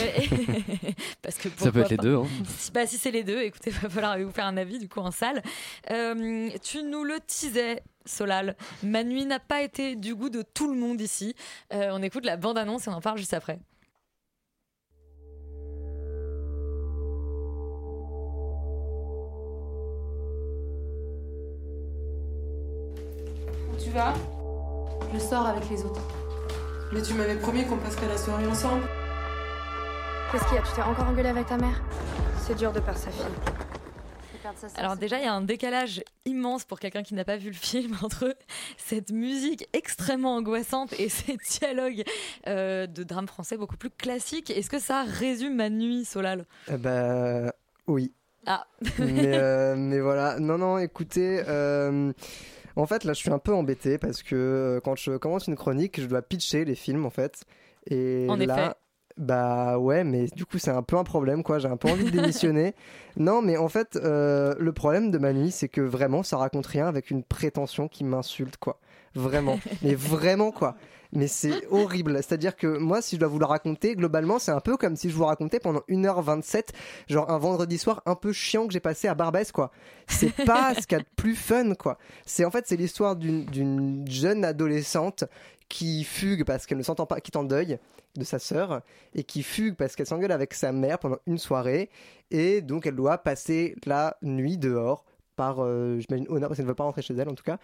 parce que Ça peut être les deux, hein. Si, bah, si c'est les deux, écoutez, va falloir vous faire un avis du coup en salle. Euh, tu nous le teasais. Solal, ma nuit n'a pas été du goût de tout le monde ici. Euh, on écoute la bande-annonce et on en parle juste après. Tu vas Je sors avec les autres. Mais tu m'avais promis qu'on passerait la soirée ensemble. Qu'est-ce qu'il y a? Tu t'es encore engueulé avec ta mère? C'est dur de perdre sa fille. Alors déjà, il y a un décalage immense pour quelqu'un qui n'a pas vu le film entre cette musique extrêmement angoissante et ces dialogues euh, de drame français beaucoup plus classiques. Est-ce que ça résume ma nuit, Solal? Eh ben, oui. Ah. mais, euh, mais voilà, non, non, écoutez, euh, en fait, là, je suis un peu embêté parce que euh, quand je commence une chronique, je dois pitcher les films, en fait. Et En là, effet. bah ouais, mais du coup, c'est un peu un problème, quoi. J'ai un peu envie de démissionner. non, mais en fait, euh, le problème de ma nuit, c'est que vraiment, ça raconte rien avec une prétention qui m'insulte, quoi. Vraiment. mais vraiment, quoi. Mais c'est horrible. C'est-à-dire que moi, si je dois vous le raconter, globalement, c'est un peu comme si je vous racontais pendant 1h27, genre un vendredi soir un peu chiant que j'ai passé à Barbès, quoi. C'est pas ce qu'il y a de plus fun, quoi. C'est en fait, c'est l'histoire d'une- jeune adolescente qui fugue parce qu'elle ne s'entend pas, qui est en deuil de sa sœur et qui fugue parce qu'elle s'engueule avec sa mère pendant une soirée et donc elle doit passer la nuit dehors par, euh, j'imagine, honneur parce qu'elle ne veut pas rentrer chez elle en tout cas.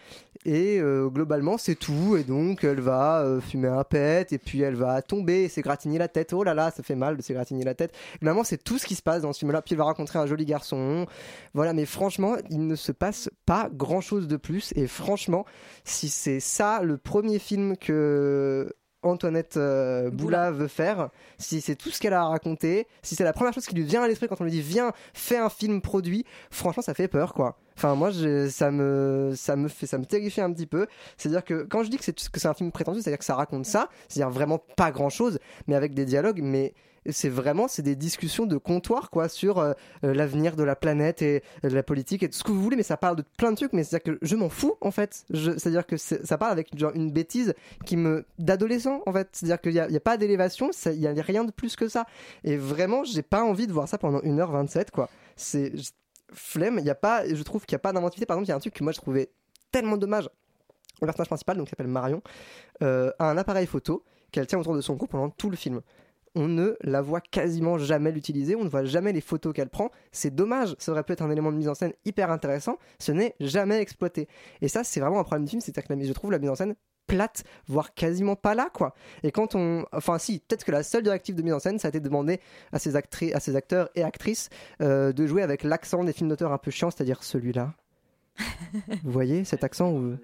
Et euh, globalement, c'est tout. Et donc, elle va euh, fumer un pet et puis elle va tomber s'égratigner la tête. Oh là là, ça fait mal de s'égratigner la tête. Globalement, c'est tout ce qui se passe dans ce film-là. Puis elle va rencontrer un joli garçon. Voilà, mais franchement, il ne se passe pas grand-chose de plus. Et franchement, si c'est ça le premier film que Antoinette euh, Boula veut faire, si c'est tout ce qu'elle a à raconter, si c'est la première chose qui lui vient à l'esprit quand on lui dit viens, fais un film produit, franchement ça fait peur quoi. Enfin moi je- ça me ça me fait ça me terrifie un petit peu. C'est-à-dire que quand je dis que c'est que c'est un film prétentieux, c'est-à-dire que ça raconte ça, c'est-à-dire vraiment pas grand-chose, mais avec des dialogues, mais c'est vraiment c'est des discussions de comptoir quoi sur euh, euh, l'avenir de la planète et euh, de la politique et tout ce que vous voulez mais ça parle de plein de trucs mais c'est à dire que je m'en fous en fait. C'est à dire que ça parle avec genre une bêtise qui me d'adolescent en fait. C'est à dire qu'il n'y a, pas d'élévation il y a rien de plus que ça. Et vraiment j'ai pas envie de voir ça pendant 1h27 quoi. C'est flemme. Il y a pas je trouve qu'il y a pas d'inventivité. Par exemple il y a un truc que moi je trouvais tellement dommage. Le personnage principal donc s'appelle Marion a un appareil photo qu'elle tient autour de son cou pendant tout le film on ne la voit quasiment jamais l'utiliser, on ne voit jamais les photos qu'elle prend. C'est dommage, ça aurait pu être un élément de mise en scène hyper intéressant, ce n'est jamais exploité. Et ça, c'est vraiment un problème du film, c'est-à-dire que la- je trouve la mise en scène plate, voire quasiment pas là, quoi. Et quand on. Enfin, si, peut-être que la seule directive de mise en scène, ça a été de demander à ces, actri- à ces acteurs et actrices euh, de jouer avec l'accent des films d'auteur un peu chiant, c'est-à-dire celui-là. Vous voyez cet accent où...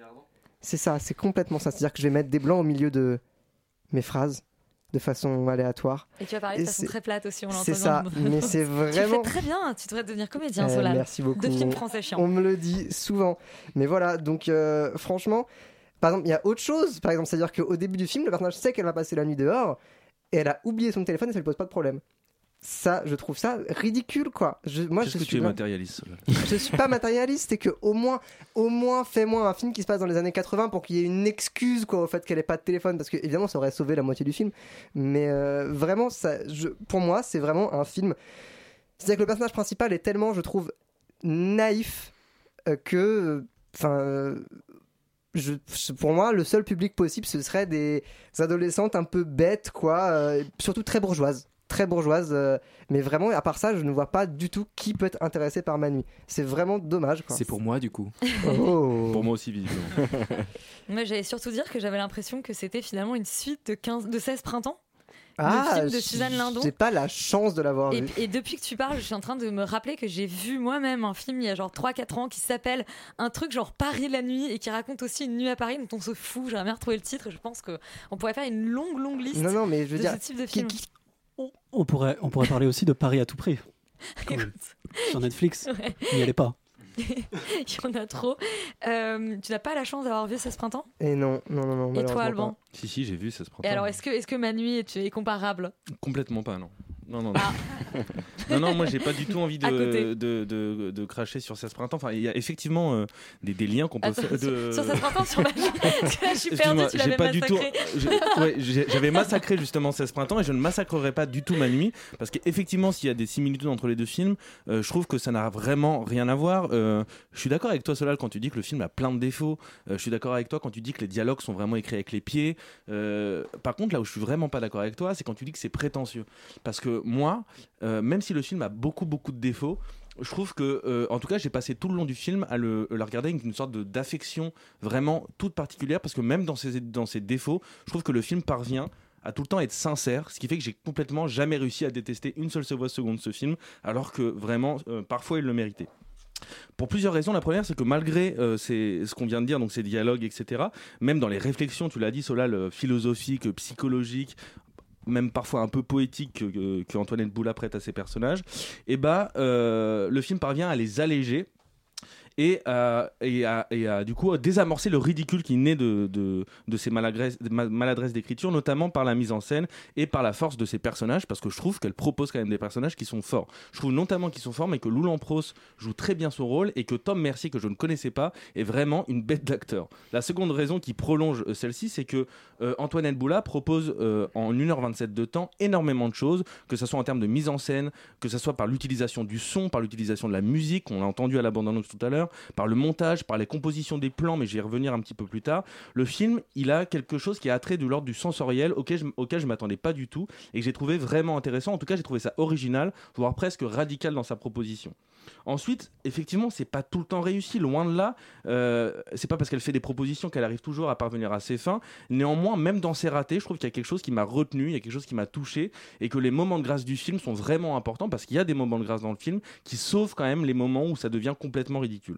C'est ça, c'est complètement ça. C'est-à-dire que je vais mettre des blancs au milieu de mes phrases de façon aléatoire. Et tu vas parler de façon très plate aussi, on l'entend. C'est ça, mais c'est Tu vraiment. fais très bien, tu devrais devenir comédien, Eh, Solal. merci beaucoup. De films français chiants. On me le dit souvent. Mais voilà, donc euh, franchement, par exemple, il y a autre chose. Par exemple, c'est-à-dire qu'au début du film, le personnage sait qu'elle va passer la nuit dehors et elle a oublié son téléphone et ça lui pose pas de problème. Ça, je trouve ça ridicule, quoi. Je, moi, Qu'est-ce je que suis tu es matérialiste je suis pas matérialiste, c'est que au moins, au moins, fais-moi un film qui se passe dans les années 80 pour qu'il y ait une excuse quoi au fait qu'elle ait pas de téléphone, parce que évidemment ça aurait sauvé la moitié du film. Mais euh, vraiment, ça, je, pour moi, c'est vraiment un film. C'est-à-dire que le personnage principal est tellement, je trouve, naïf euh, que, enfin. euh, je, pour moi, le seul public possible, ce serait des adolescentes un peu bêtes, quoi, surtout très bourgeoises. Très bourgeoises, euh, mais vraiment, à part ça, je ne vois pas du tout qui peut être intéressé par ma nuit. C'est vraiment dommage. C'est pour moi du coup. Oh. Pour moi aussi, visiblement. Moi, j'allais surtout dire que j'avais l'impression que c'était finalement une suite de, 15, de 16 printemps. Ah, le film de Suzanne Lindon. J'ai pas la chance de l'avoir vu. et depuis que tu parles, je suis en train de me rappeler que j'ai vu moi-même un film il y a genre 3-4 ans qui s'appelle un truc genre Paris la nuit et qui raconte aussi une nuit à Paris dont on se fout. J'aimerais bien retrouver le titre. Je pense qu'on pourrait faire une longue, longue liste Non, non, mais je veux de dire, ce type de qui- film. On pourrait, on pourrait parler aussi de Paris à tout prix. Sur Netflix. Ouais. N'y allez pas. il y en a trop. Euh, tu n'as pas la chance d'avoir vu 16 printemps? Et non, non, non, non. Et toi, Alban? Pas. Si, si, j'ai vu, ça se prend. Et alors, est-ce que, est que ma nuit est, est comparable? Complètement pas, non. Non, non, non. non, non, moi j'ai pas du tout envie de, de, de, de cracher sur 16 printemps. Enfin, il y a effectivement euh, des, des liens qu'on peut Attends, faire. De... sur, sur 16 printemps, sur ma là, je suis perdue, Excuse-moi, tu j'ai l'avais pas du tout. ouais, J'avais massacré justement 16 printemps et je ne massacrerai pas du tout ma nuit parce qu'effectivement, s'il y a des similitudes entre les deux films, euh, je trouve que ça n'a vraiment rien à voir. Euh, je suis d'accord avec toi, Solal, quand tu dis que le film a plein de défauts. Je suis d'accord avec toi quand tu dis que les dialogues sont vraiment écrits avec les pieds. Par contre, là où je suis vraiment pas d'accord avec toi, c'est quand tu dis que c'est prétentieux. Parce que moi, euh, même si le film a beaucoup, beaucoup de défauts, je trouve que, euh, en tout cas, j'ai passé tout le long du film à le, regarder avec une sorte d'affection vraiment toute particulière, parce que même dans ses, dans ses défauts, je trouve que le film parvient à tout le temps être sincère, ce qui fait que j'ai complètement jamais réussi à détester une seule seconde ce film, alors que vraiment, euh, parfois, il le méritait. Pour plusieurs raisons. La première, c'est que malgré euh, ce qu'on vient de dire, donc ces dialogues, etc., même dans les réflexions, tu l'as dit, Solal, philosophiques, psychologiques, même parfois un peu poétiques que, que- Antoinette Boula prête à ses personnages, et bah, euh, le film parvient à les alléger et, et, à- et à, du coup à désamorcer le ridicule qui naît de, de, ces maladresses, ma- maladresses d'écriture, notamment par la mise en scène et par la force de ces personnages, parce que je trouve qu'elle propose quand même des personnages qui sont forts. Je trouve notamment qu'ils sont forts, mais que Lou Lampros joue très bien son rôle et que Tom Mercier, que je ne connaissais pas, est vraiment une bête d'acteur. La seconde raison qui prolonge euh, celle-ci, c'est que euh, Antoinette Boula propose euh, en 1h27 de temps énormément de choses, que ce soit en termes de mise en scène, que ce soit par l'utilisation du son, par l'utilisation de la musique, on l'a entendu à la tout à l'heure, par le montage, par les compositions des plans, mais j'y vais revenir un petit peu plus tard. Le film, il a quelque chose qui a trait de l'ordre du sensoriel auquel je, auquel je m'attendais pas du tout et que j'ai trouvé vraiment intéressant. En tout cas, j'ai trouvé ça original, voire presque radical dans sa proposition. Ensuite, effectivement, c'est pas tout le temps réussi, loin de là. Euh, c'est pas parce qu'elle fait des propositions qu'elle arrive toujours à parvenir à ses fins. Néanmoins, même dans ses ratés, je trouve qu'il y a quelque chose qui m'a retenu, il y a quelque chose qui m'a touché, et que les moments de grâce du film sont vraiment importants parce qu'il y a des moments de grâce dans le film qui sauvent quand même les moments où ça devient complètement ridicule.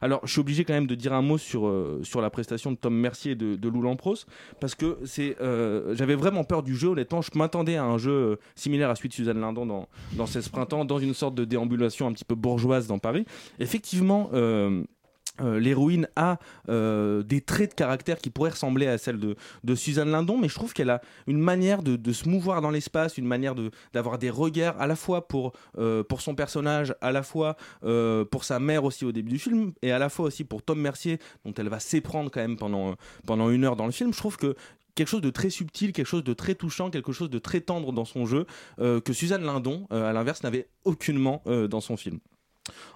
Alors, je suis obligé quand même de dire un mot sur, euh, sur la prestation de Tom Mercier et de, de Lou Lampros parce que euh, j'avais vraiment peur du jeu. Honnêtement, je m'attendais à un jeu euh, similaire à celui de Suzanne Lindon dans, dans 16 printemps, dans une sorte de déambulation un petit peu bourgeoise dans Paris. Effectivement, euh, l'héroïne a euh, des traits de caractère qui pourraient ressembler à celle de, de Suzanne Lindon, mais je trouve qu'elle a une manière de, se mouvoir dans l'espace, une manière d'avoir des regards à la fois pour, euh, son personnage, à la fois pour sa mère aussi au début du film, et à la fois aussi pour Tom Mercier, dont elle va s'éprendre quand même pendant, pendant une heure dans le film. Je trouve que quelque chose de très subtil, quelque chose de très touchant, quelque chose de très tendre dans son jeu, que Suzanne Lindon, à l'inverse, n'avait aucunement dans son film.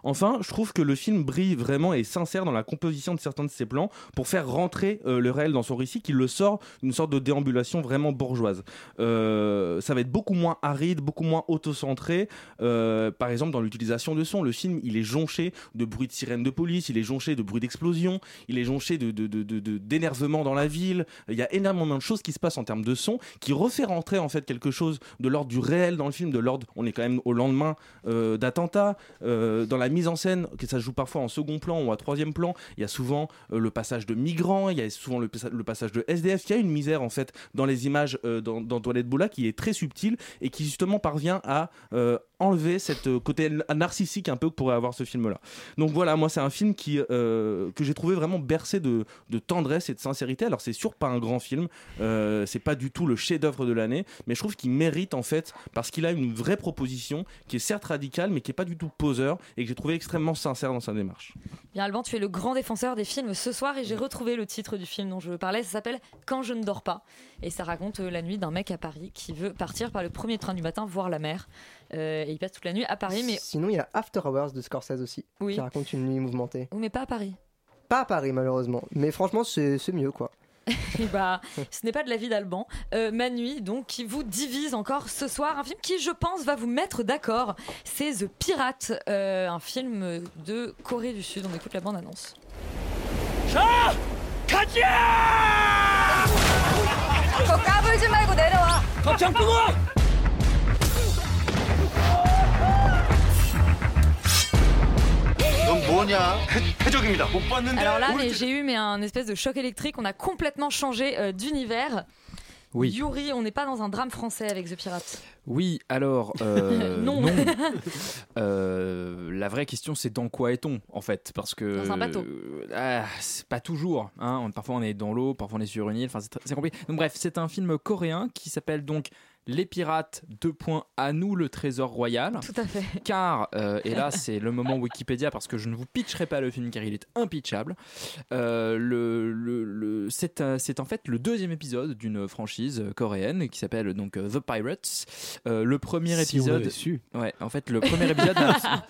Enfin, je trouve que le film brille vraiment et est sincère dans la composition de certains de ses plans pour faire rentrer euh, le réel dans son récit, qui le sort d'une sorte de déambulation vraiment bourgeoise. Euh, ça va être beaucoup moins aride, beaucoup moins autocentré. Euh, par exemple, dans l'utilisation de son, le film il est jonché de bruits de sirènes de police, il est jonché de bruits d'explosion, il est jonché de, d'énervement dans la ville. Il y a énormément de choses qui se passent en termes de son, qui refait rentrer en fait quelque chose de l'ordre du réel dans le film, de l'ordre. On est quand même au lendemain euh, d'attentats. Euh, dans la mise en scène, que ça se joue parfois en second plan ou à troisième plan, il y a souvent euh, le passage de migrants, il y a souvent le, passa- le passage de SDF. Il y a une misère en fait dans les images euh, dans, Toilette Boula qui est très subtile et qui justement parvient à enlever cette côté narcissique un peu que pourrait avoir ce film-là. Donc voilà, moi c'est un film qui que j'ai trouvé vraiment bercé de, tendresse et de sincérité. Alors c'est sûr pas un grand film, c'est pas du tout le chef-d'œuvre de l'année, mais je trouve qu'il mérite en fait parce qu'il a une vraie proposition qui est certes radicale, mais qui est pas du tout poseur et que j'ai trouvé extrêmement sincère dans sa démarche. Bien Alban, tu es le grand défenseur des films ce soir et j'ai retrouvé le titre du film dont je parlais. Ça s'appelle Quand je ne dors pas et ça raconte la nuit d'un mec à Paris qui veut partir par le premier train du matin voir la mer. Euh, et il passe toute la nuit à Paris, mais Sinon, il y a After Hours de Scorsese aussi, Oui. qui raconte une nuit mouvementée. Oui, mais pas à Paris. Pas à Paris, malheureusement. Mais franchement, c'est mieux, quoi. Et bah, ce n'est pas de la vie d'Alban. Euh, Ma nuit, donc, qui vous divise encore ce soir. Un film qui, je pense, va vous mettre d'accord. C'est The Pirate, euh, un film de Corée du Sud. On écoute la bande-annonce. 뭐냐? 해, 해적입니다. 못 봤는데. Alors là, mais j'ai eu mais un espèce de choc électrique. On a complètement changé euh, d'univers. Oui. Yuri, on n'est pas dans un drame français avec The Pirate. Oui, alors euh, Non. Euh, la vraie question, c'est dans quoi est-on en fait Parce que Dans un bateau. euh, ah, c'est pas toujours. Hein. On- parfois on est dans l'eau, parfois on est sur une île. Enfin, c'est tr- c'est compliqué. Donc bref, c'est un film coréen qui s'appelle donc les Pirates. Deux points à nous le trésor royal. Tout à fait. Car euh, et là c'est le moment Wikipédia parce que je ne vous pitcherai pas le film car il est impitchable. Euh, le, le- le- c'est un- c'est en fait le deuxième épisode d'une franchise coréenne qui s'appelle donc euh, The Pirates. Euh, le premier Si on épisode. l'avait su. Ouais, en fait, le premier épisode, n'a-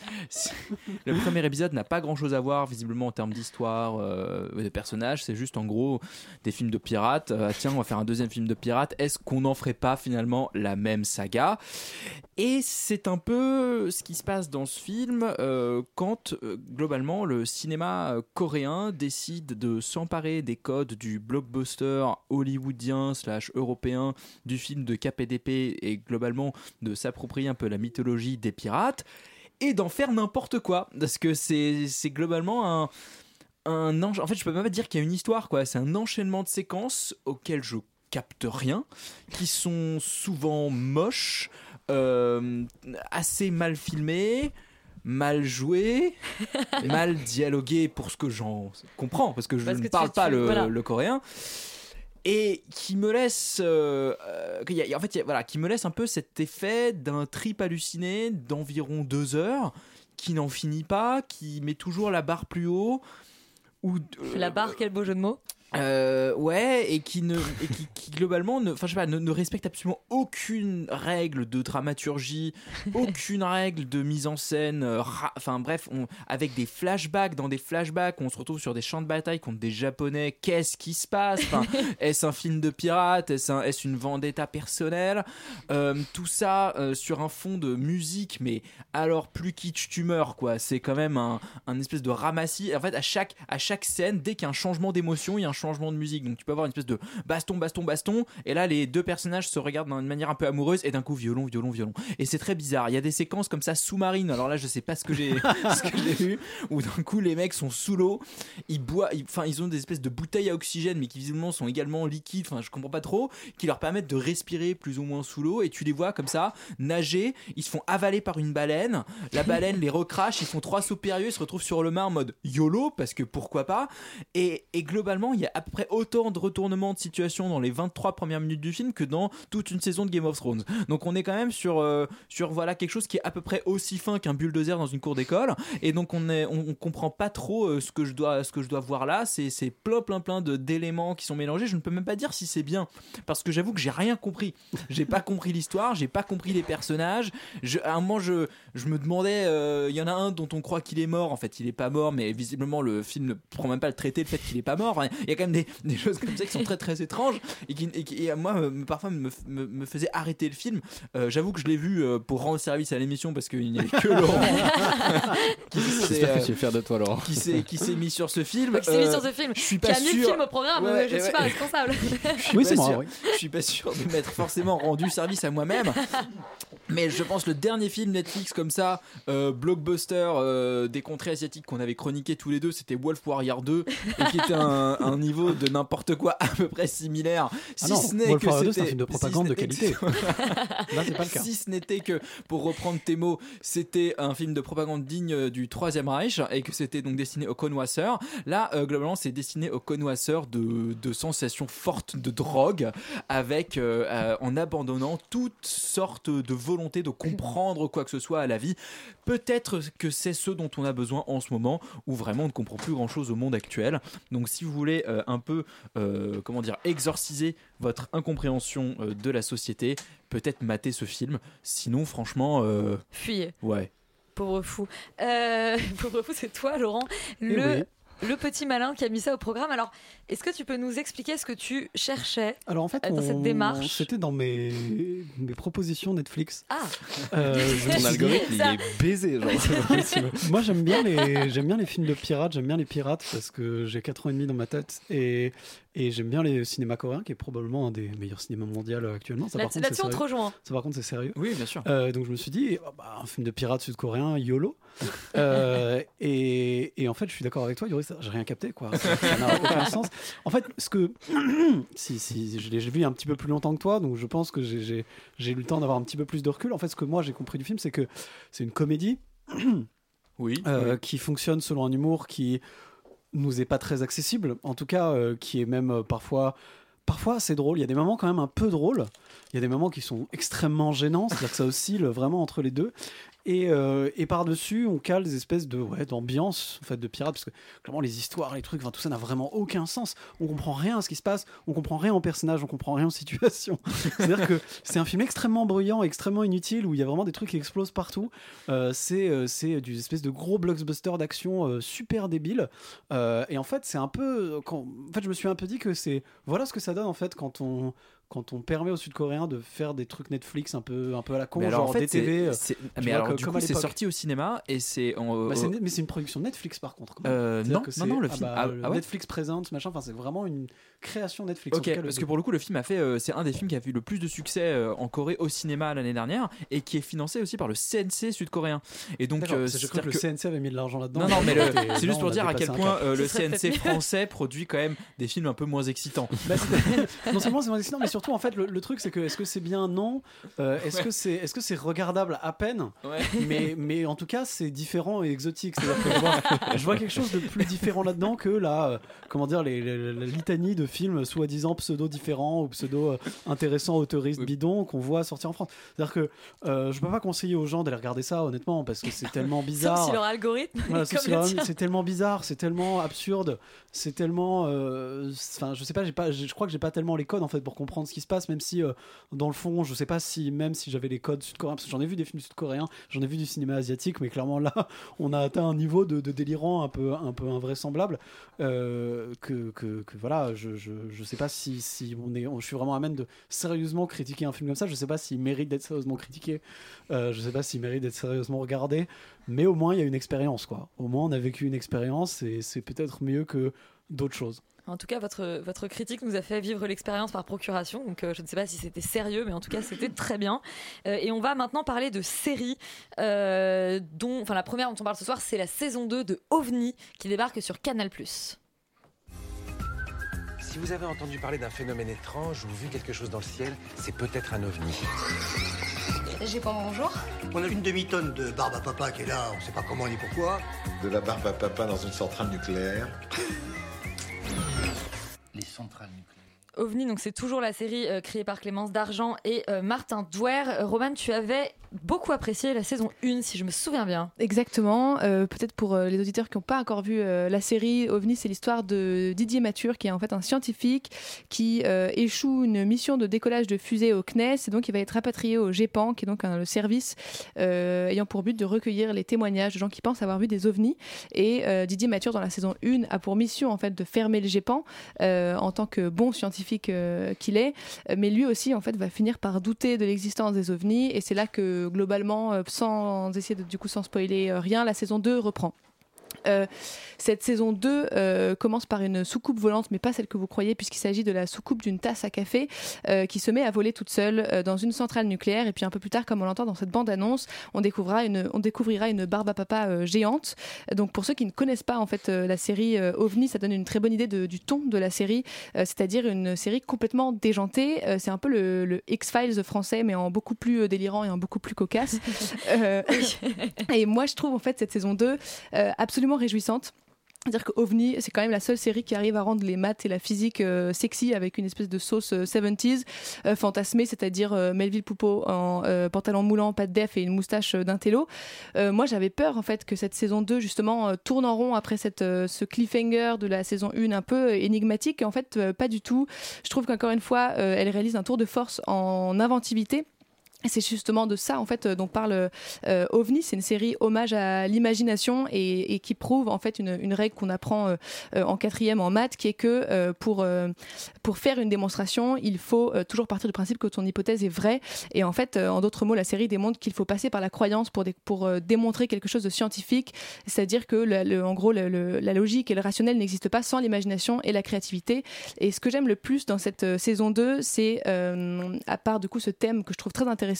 le premier épisode n'a pas grand chose à voir visiblement en termes d'histoire, euh, de personnages. C'est juste en gros des films de pirates. Euh, tiens, on va faire un deuxième film de pirates. Est-ce qu'on n'en ferait pas finalement la même saga. Et c'est un peu ce qui se passe dans ce film euh, quand euh, globalement le cinéma euh, coréen décide de s'emparer des codes du blockbuster hollywoodien slash européen du film de KPDP et globalement de s'approprier un peu la mythologie des pirates et d'en faire n'importe quoi. Parce que c'est globalement un un en fait je peux même pas dire qu'il y a une histoire quoi. C'est un enchaînement de séquences auxquelles je capte rien qui sont souvent moches euh, assez mal filmées mal jouées mal dialoguées pour ce que j'en comprends parce que je Parce ne que parle pas le, voilà. le coréen et qui me laisse euh, euh, en fait voilà qui me laisse un peu cet effet d'un trip halluciné d'environ deux heures qui n'en finit pas qui met toujours la barre plus haut ou La barre, quel beau jeu de mots. Euh, ouais, et qui ne, et qui, qui, globalement, ne, enfin je sais pas, ne, ne respecte absolument aucune règle de dramaturgie, aucune règle de mise en scène. euh, Enfin bref, on, avec des flashbacks dans des flashbacks, on se retrouve sur des champs de bataille contre des Japonais. Qu'est-ce qui se passe? Est-ce un film de pirate Est-ce un- est-ce une vendetta personnelle? Euh, Tout ça sur un fond de musique, mais alors plus kitsch tu meurs quoi. C'est quand même un, un espèce de ramassis. En fait, à chaque à chaque scène, dès qu'il y a un changement d'émotion, il y a un changement de musique. Donc tu peux avoir une espèce de baston, baston, baston. Et là, les deux personnages se regardent d'une manière un peu amoureuse et d'un coup violon, violon, violon. Et c'est très bizarre. Il y a des séquences comme ça sous-marines. Alors là, je sais pas ce que j'ai vu. Où d'un coup, les mecs sont sous l'eau. Ils boivent. Enfin, ils ont des espèces de bouteilles à oxygène, mais qui visiblement sont également liquides. Enfin, je comprends pas trop. Qui leur permettent de respirer plus ou moins sous l'eau. Et tu les vois comme ça nager. Ils se font avaler par une baleine. La baleine les recrache. Ils font trois sauts périlleux. Ils se retrouvent sur le main en mode YOLO parce que pourquoi pas. Et, et globalement, il y a à peu près autant de retournements de situation dans les 23 premières minutes du film que dans toute une saison de Game of Thrones. Donc on est quand même sur, euh, sur voilà, quelque chose qui est à peu près aussi fin qu'un bulldozer dans une cour d'école. Et donc on, est, on, comprend pas trop euh, ce, que je dois, ce que je dois voir là. C'est plein, plein, plein d'éléments qui sont mélangés. Je ne peux même pas dire si c'est bien. Parce que j'avoue que j'ai rien compris. J'ai pas compris l'histoire, j'ai pas compris les personnages. À un moment, je, je me demandais, euh, il y en a un dont on croit qu'il est mort. En fait, il est pas mort, mais visiblement le film ne prend même pas le traité le fait qu'il est pas mort. Il quand même des, des choses comme ça qui sont très très étranges et qui, et qui- et à moi, me- parfois me, me, me faisaient arrêter le film. Euh, J'avoue que je l'ai vu euh, pour rendre service à l'émission parce qu'il n'y avait que Laurent qui s'est, J'espère que euh, tu es fier de toi, Laurent. qui s'est qui s'est mis sur ce film. Qui s'est mis Euh, sur ce film. Je suis Qui pas a mis le sûr. film au programme. Ouais, je ouais, suis pas responsable. Oui, c'est moi, oui. Je suis pas sûr de m'être forcément rendu service à moi-même. Mais je pense le dernier film Netflix comme ça, euh, blockbuster euh, des contrées asiatiques qu'on avait chroniqué tous les deux, c'était Wolf Warrior 2, et qui était un, un niveau de n'importe quoi à peu près similaire. Si Ah non, ce n'est Wolf que Warrior 2, c'est un film de si propagande de qualité. Là, c'est pas le cas. Si ce n'était que, pour reprendre tes mots, c'était un film de propagande digne du Troisième Reich et que c'était donc destiné aux connoisseurs. Là, euh, globalement, c'est destiné aux connoisseurs de, de sensations fortes de drogue, avec euh, euh, en abandonnant toute sorte de volonté de comprendre quoi que ce soit à la vie. Peut-être que c'est ce dont on a besoin en ce moment, où vraiment on ne comprend plus grand-chose au monde actuel. Donc, si vous voulez euh, un peu, euh, comment dire, exorciser votre incompréhension euh, de la société, peut-être mater ce film. Sinon, franchement, Fuyez. ouais. Pauvre fou. Pauvre fou, c'est toi, Laurent, Eh le, le petit malin qui a mis ça au programme. Alors, est-ce que tu peux nous expliquer ce que tu cherchais Alors en fait, euh, dans cette on- démarche c'était dans mes, mes propositions Netflix. Ah Euh, Ton algorithme, il est baisé, genre. Moi, j'aime bien les j'aime bien les films de pirates. J'aime bien les pirates parce que j'ai 4 ans et demi dans ma tête et et j'aime bien les cinémas coréens, qui est probablement un des meilleurs cinémas mondiaux actuellement. Là- là-dessus, c'est on te rejoint. Ça, par contre, c'est sérieux. Oui, bien sûr. Euh, donc je me suis dit, oh, bah, un film de pirates sud-coréen, YOLO. Euh, et, et en fait, je suis d'accord avec toi, Yoris, j'ai rien capté, quoi. Ça ça n'a aucun sens. En fait, ce que. si, si, je l'ai vu un petit peu plus longtemps que toi, donc je pense que j'ai- j'ai j'ai eu le temps d'avoir un petit peu plus de recul. En fait, ce que moi j'ai compris du film, c'est que c'est une comédie. Oui. euh, qui fonctionne selon un humour qui nous est pas très accessible, en tout cas euh, qui est même euh, parfois parfois c'est drôle. Il y a des moments quand même un peu drôles. Il y a des moments qui sont extrêmement gênants, c'est-à-dire que ça oscille vraiment entre les deux. Et, euh, et par-dessus, on cale des espèces de ouais, d'ambiance en fait, de pirates, parce que clairement les histoires, les trucs, tout ça n'a vraiment aucun sens. On comprend rien à ce qui se passe, on comprend rien aux personnages, on comprend rien aux situations. C'est-à-dire que c'est un film extrêmement bruyant, extrêmement inutile, où il y a vraiment des trucs qui explosent partout. Euh, c'est euh, c'est du espèce de gros blockbuster d'action euh, super débile. Euh, et en fait, c'est un peu. En fait, je me suis un peu dit que c'est. Voilà ce que ça donne en fait quand on. Quand on permet aux Sud-Coréens de faire des trucs Netflix un peu, un peu à la con, Mais alors, genre en fait, DTV. c'est- c'est- mais vois, alors, que- du comme coup, c'est sorti au cinéma et c'est. en- Bah, c'est euh, mais c'est une production Netflix par contre. Euh, non, non, le ah film- bah, ah- le ah ouais Netflix présente, machin. Enfin, c'est vraiment une création Netflix. en Ok, tout cas, le parce que pour le coup, le film a fait, euh, c'est un des films qui a vu le plus de succès euh, en Corée au cinéma l'année dernière et qui est financé aussi par le CNC sud-coréen. Et donc, euh, que cru que le CNC avait mis de l'argent là-dedans. Non, non, mais c'est juste pour a dire à quel point euh, le CNC français produit quand même des films un peu moins excitants. Bah, c'est- non seulement c'est moins excitant, mais surtout en fait le, le truc c'est que est-ce que c'est bien? Non Euh, Est-ce que c'est est-ce que c'est regardable à peine? Mais mais en tout cas c'est différent et exotique. C'est-à-dire que je vois, je vois quelque chose de plus différent là-dedans que la euh, comment dire les, les- la litanie de films soi-disant pseudo différents ou pseudo euh, intéressants autoristes bidons qu'on voit sortir en France. C'est-à-dire que euh, je peux pas conseiller aux gens d'aller regarder ça honnêtement parce que c'est tellement bizarre. Sauf si leur algorithme est Voilà, si c'est tellement bizarre, c'est tellement absurde, c'est tellement. Enfin, je sais pas, j'ai pas, je crois que j'ai pas tellement les codes en fait pour comprendre ce qui se passe, même si euh, dans le fond, je sais pas si même si j'avais les codes sud-coréens, parce que j'en ai vu des films sud-coréens, j'en ai vu du cinéma asiatique, mais clairement là, on a atteint un niveau de, délirant un peu, un peu invraisemblable euh, que, que, que voilà, je, je, je sais pas si, si on est, on- je suis vraiment à même de sérieusement critiquer un film comme ça, je sais pas s'il mérite d'être sérieusement critiqué, euh, je sais pas s'il mérite d'être sérieusement regardé, mais au moins il y a une expérience quoi. Au moins on a vécu une expérience et c'est peut-être mieux que d'autres choses. En tout cas, votre, votre critique nous a fait vivre l'expérience par procuration. Donc, euh, je ne sais pas si c'était sérieux, mais en tout cas, c'était très bien. Euh, et on va maintenant parler de séries. euh, dont, enfin, la première dont on parle ce soir, c'est la saison 2 de OVNI qui débarque sur Canal. Si vous avez entendu parler d'un phénomène étrange ou vu quelque chose dans le ciel, c'est peut-être un ovni. J'ai pas bonjour. On a une demi-tonne de barbe à papa qui est là, on sait pas comment ni pourquoi. De la barbe à papa dans une centrale nucléaire. Les centrales nucléaires. OVNI, donc c'est toujours la série euh, créée par Clémence Dargent et euh, Martin Douer. Euh, Roman, tu avais beaucoup apprécié la saison 1, si je me souviens bien. Exactement. Peut-être pour les auditeurs qui n'ont pas encore vu la série OVNI, c'est l'histoire de Didier Mathur, qui est en fait un scientifique qui échoue une mission de décollage de fusée au CNES et donc il va être rapatrié au GEPAN, qui est donc un- le service ayant pour but de recueillir les témoignages de gens qui pensent avoir vu des ovnis. Et Didier Mathur, dans la saison 1, a pour mission en fait de fermer le GEPAN en tant que bon scientifique euh, qu'il est. Euh, Mais lui aussi, en fait, va finir par douter de l'existence des ovnis. Et c'est là que, globalement, euh, sans essayer de, du coup, sans spoiler rien, la saison 2 reprend. Euh, cette saison 2 euh, commence par une soucoupe volante, mais pas celle que vous croyez, puisqu'il s'agit de la soucoupe d'une tasse à café euh, qui se met à voler toute seule dans une centrale nucléaire. Et puis un peu plus tard, comme on l'entend dans cette bande-annonce, on découvrira une, on découvrira une barbe à papa géante. Donc pour ceux qui ne connaissent pas en fait la série OVNI, ça donne une très bonne idée de- du ton de la série, c'est-à-dire une série complètement déjantée. C'est un peu le, le X-Files français, mais en beaucoup plus délirant et en beaucoup plus cocasse. Et moi, je trouve en fait cette saison 2 euh, absolument réjouissante. C'est-à-dire que OVNI, c'est quand même la seule série qui arrive à rendre les maths et la physique euh, sexy avec une espèce de sauce euh, 70s euh, fantasmée, c'est-à-dire euh, Melville Poupeau en pantalon moulant, pas de def et une moustache. Euh, moi, j'avais peur en fait que cette saison 2 justement tourne en rond après cette, ce cliffhanger de la saison 1 un peu énigmatique. En fait, pas du tout. Je trouve qu'encore une fois, elle réalise un tour de force en inventivité. C'est justement de ça en fait euh, dont parle euh, OVNI. C'est une série hommage à l'imagination et, qui prouve en fait une, règle qu'on apprend euh, en quatrième en maths, qui est que pour pour faire une démonstration, il faut toujours partir du principe que ton hypothèse est vraie. Et en fait, en d'autres mots, la série démontre qu'il faut passer par la croyance pour pour démontrer quelque chose de scientifique. C'est-à-dire que en gros, la logique et le rationnel n'existent pas sans l'imagination et la créativité. Et ce que j'aime le plus dans cette saison 2, c'est, à part du coup ce thème que je trouve très intéressant,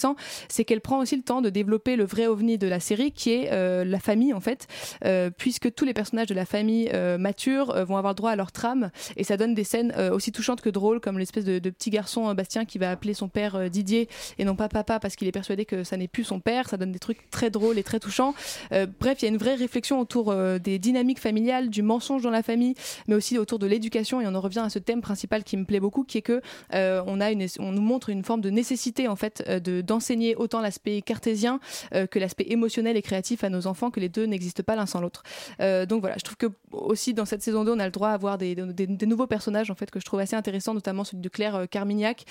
c'est qu'elle prend aussi le temps de développer le vrai ovni de la série, qui est euh, la famille en fait, euh, puisque tous les personnages de la famille euh, mature vont avoir droit à leur trame, et ça donne des scènes aussi touchantes que drôles, comme l'espèce de, petit garçon Bastien qui va appeler son père Didier et non pas papa parce qu'il est persuadé que ça n'est plus son père. Ça donne des trucs très drôles et très touchants. Bref, il y a une vraie réflexion autour des dynamiques familiales, du mensonge dans la famille, mais aussi autour de l'éducation. Et on en revient à ce thème principal qui me plaît beaucoup, qui est que on a on nous montre une forme de nécessité en fait de d'enseigner autant l'aspect cartésien euh, que l'aspect émotionnel et créatif à nos enfants, que les deux n'existent pas l'un sans l'autre. Euh, donc voilà, je trouve que aussi dans cette saison 2, on a le droit à avoir des, nouveaux personnages en fait que je trouve assez intéressants, notamment celui de Claire euh, Carmignac,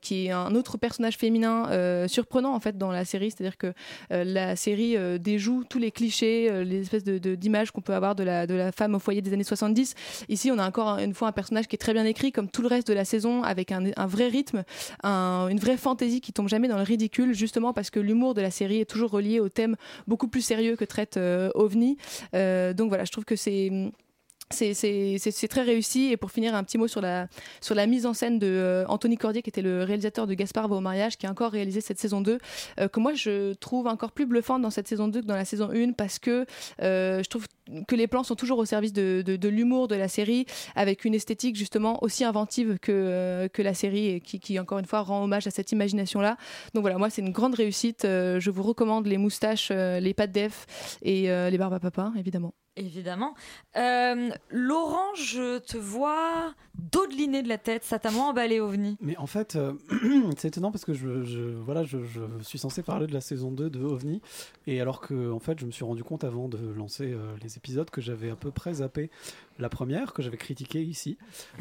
qui est un autre personnage féminin surprenant en fait dans la série, c'est-à-dire que la série déjoue tous les clichés, les espèces de- de- d'images qu'on peut avoir de la, de la femme au foyer des années 70. Ici, on a encore une fois un personnage qui est très bien écrit, comme tout le reste de la saison, avec un, vrai rythme, un- une vraie fantaisie qui tombe jamais dans le ridicule, justement parce que l'humour de la série est toujours relié au thème beaucoup plus sérieux que traite euh, OVNI. Euh, donc voilà, je trouve que c'est c'est- très réussi. Et pour finir, un petit mot sur la, mise en scène de euh, Anthony Cordier, qui était le réalisateur de Gaspard va au mariage, qui a encore réalisé cette saison 2, euh, que moi je trouve encore plus bluffante dans cette saison 2 que dans la saison 1, parce que euh, je trouve que les plans sont toujours au service de, l'humour de la série, avec une esthétique justement aussi inventive que, la série, et qui, encore une fois rend hommage à cette imagination-là. Donc voilà, moi c'est une grande réussite. Je vous recommande les moustaches, les pattes def et les barbes à papa, évidemment. Évidemment. Euh, Laurent, je te vois dodeliner de la tête. Ça t'a moins emballé, OVNI. Mais en fait, euh, c'est étonnant parce que je, je- voilà, je, je suis censé parler de la saison 2 de OVNI, et alors que en fait, je me suis rendu compte avant de lancer euh, les épisodes que j'avais à peu près zappé la première, que j'avais critiquée ici.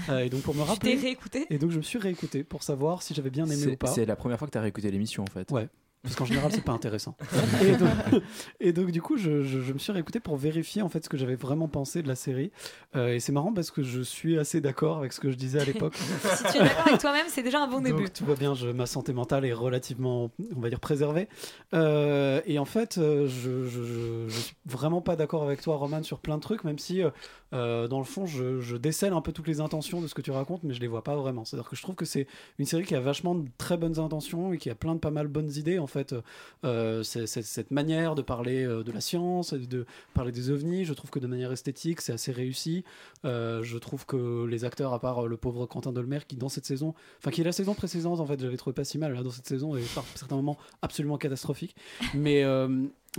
Euh, et donc pour me rappeler. t'es réécouté Et donc je me suis réécouté pour savoir si j'avais bien aimé ou pas. c'est la première fois que tu as réécouté l'émission en fait. Ouais. Parce qu'en général, c'est pas intéressant. et, donc, et donc, du coup, je, je- je me suis réécouté pour vérifier en fait ce que j'avais vraiment pensé de la série. Euh, et c'est marrant parce que je suis assez d'accord avec ce que je disais à l'époque. Si tu es d'accord avec toi-même, c'est déjà un bon début. Donc tout va bien, je, ma santé mentale est relativement, on va dire, préservée. Euh, et en fait, euh, je, je, je, je suis vraiment pas d'accord avec toi, Roman, sur plein de trucs, même si, euh, euh, dans le fond, je, je décèle un peu toutes les intentions de ce que tu racontes, mais je les vois pas vraiment. C'est-à-dire que je trouve que c'est une série qui a vachement de très bonnes intentions et qui a plein de pas mal bonnes idées, en fait. Euh, cette manière de parler euh, de la science, de parler des ovnis, je trouve que de manière esthétique, c'est assez réussi. Je trouve que les acteurs, à part le pauvre Quentin Dolmer, qui dans cette saison, enfin qui est la saison précédente, en fait, j'avais trouvé pas si mal là dans cette saison et par certains moments absolument catastrophique. Mais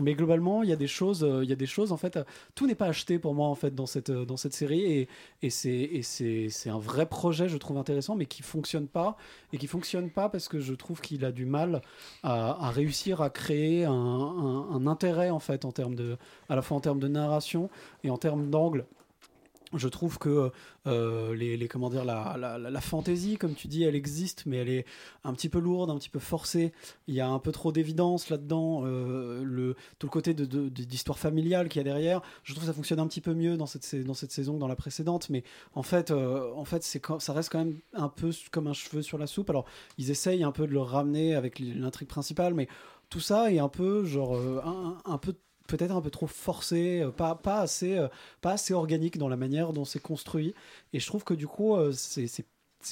mais globalement, il y a des choses, euh, il y a des choses en fait, euh, tout n'est pas acheté pour moi en fait dans cette euh, dans cette série et et c'est un vrai projet, je trouve intéressant, mais qui fonctionne pas et qui fonctionne pas parce que je trouve qu'il a du mal à, réussir à créer un, un, un intérêt en fait en termes de à la fois en termes de narration et en termes d'angle je trouve que euh, les, comment dire la, la, fantaisie comme tu dis elle existe mais elle est un petit peu lourde un petit peu forcée. Il y a un peu trop d'évidence là-dedans euh, le tout le côté de, d'histoire familiale qu'il y a derrière. Je trouve que ça fonctionne un petit peu mieux dans cette dans cette saison que dans la précédente mais en fait euh, en fait c'est ça reste quand même un peu comme un cheveu sur la soupe. Alors ils essayent un peu de le ramener avec l'intrigue principale mais tout ça est un peu genre un, un peu peut-être un peu trop forcé, euh, pas, pas, assez, euh, pas assez organique dans la manière dont c'est construit. Et je trouve que du coup, euh, c'est c'est-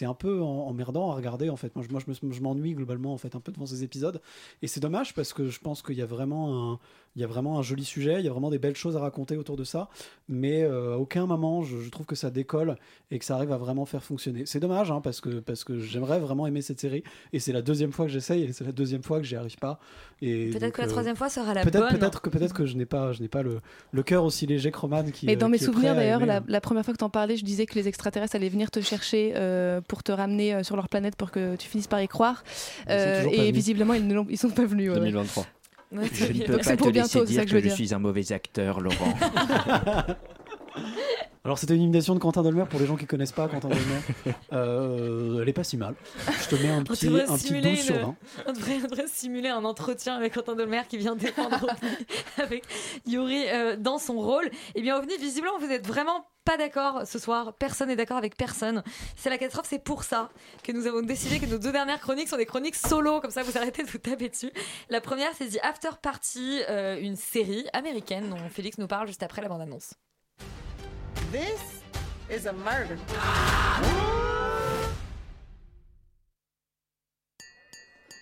un peu emmerdant à regarder en fait. Moi, je, moi, je m'ennuie globalement en fait un peu devant ces épisodes. Et c'est dommage parce que je pense qu'il y a vraiment un, il y a vraiment un joli sujet, il y a vraiment des belles choses à raconter autour de ça. Mais euh, à aucun moment, je, je trouve que ça décolle et que ça arrive à vraiment faire fonctionner. C'est dommage hein, parce que parce que j'aimerais vraiment aimer cette série. Et c'est la deuxième fois que j'essaye et c'est la deuxième fois que j'y arrive pas. Et Peut-être que la euh, troisième fois sera la peut-être, bonne. Peut-être que peut-être que je n'ai pas je n'ai pas le, le cœur aussi léger que Roman qui. Mais euh, dans mes qui souvenirs d'ailleurs, aimer. la, la première fois que t'en parlais, je disais que les extraterrestres allaient venir te chercher euh, pour te ramener sur leur planète pour que tu finisses par y croire. Euh, et venus. visiblement, ils ne ils sont pas venus. ouais. 2023. Je ne peux pas te laisser dire que, je suis un mauvais acteur, Laurent. Alors c'était une imitation de Quentin Dolmer pour les gens qui connaissent pas Quentin Dolmer. Euh, elle est pas si mal. Je te mets un petit, un petit simuler 12 sur une- 20. On devrait, on devrait simuler un entretien avec Quentin Dolmer qui vient défendre avec Yuri euh, dans son rôle. Et bien OVNI, visiblement, vous êtes vraiment pas d'accord ce soir. Personne n'est d'accord avec personne. C'est la catastrophe, c'est pour ça que nous avons décidé que nos deux dernières chroniques sont des chroniques solo. Comme ça, vous arrêtez de vous taper dessus. La première, c'est The After Party, euh, une série américaine dont Félix nous parle juste après la bande-annonce. This is a murder.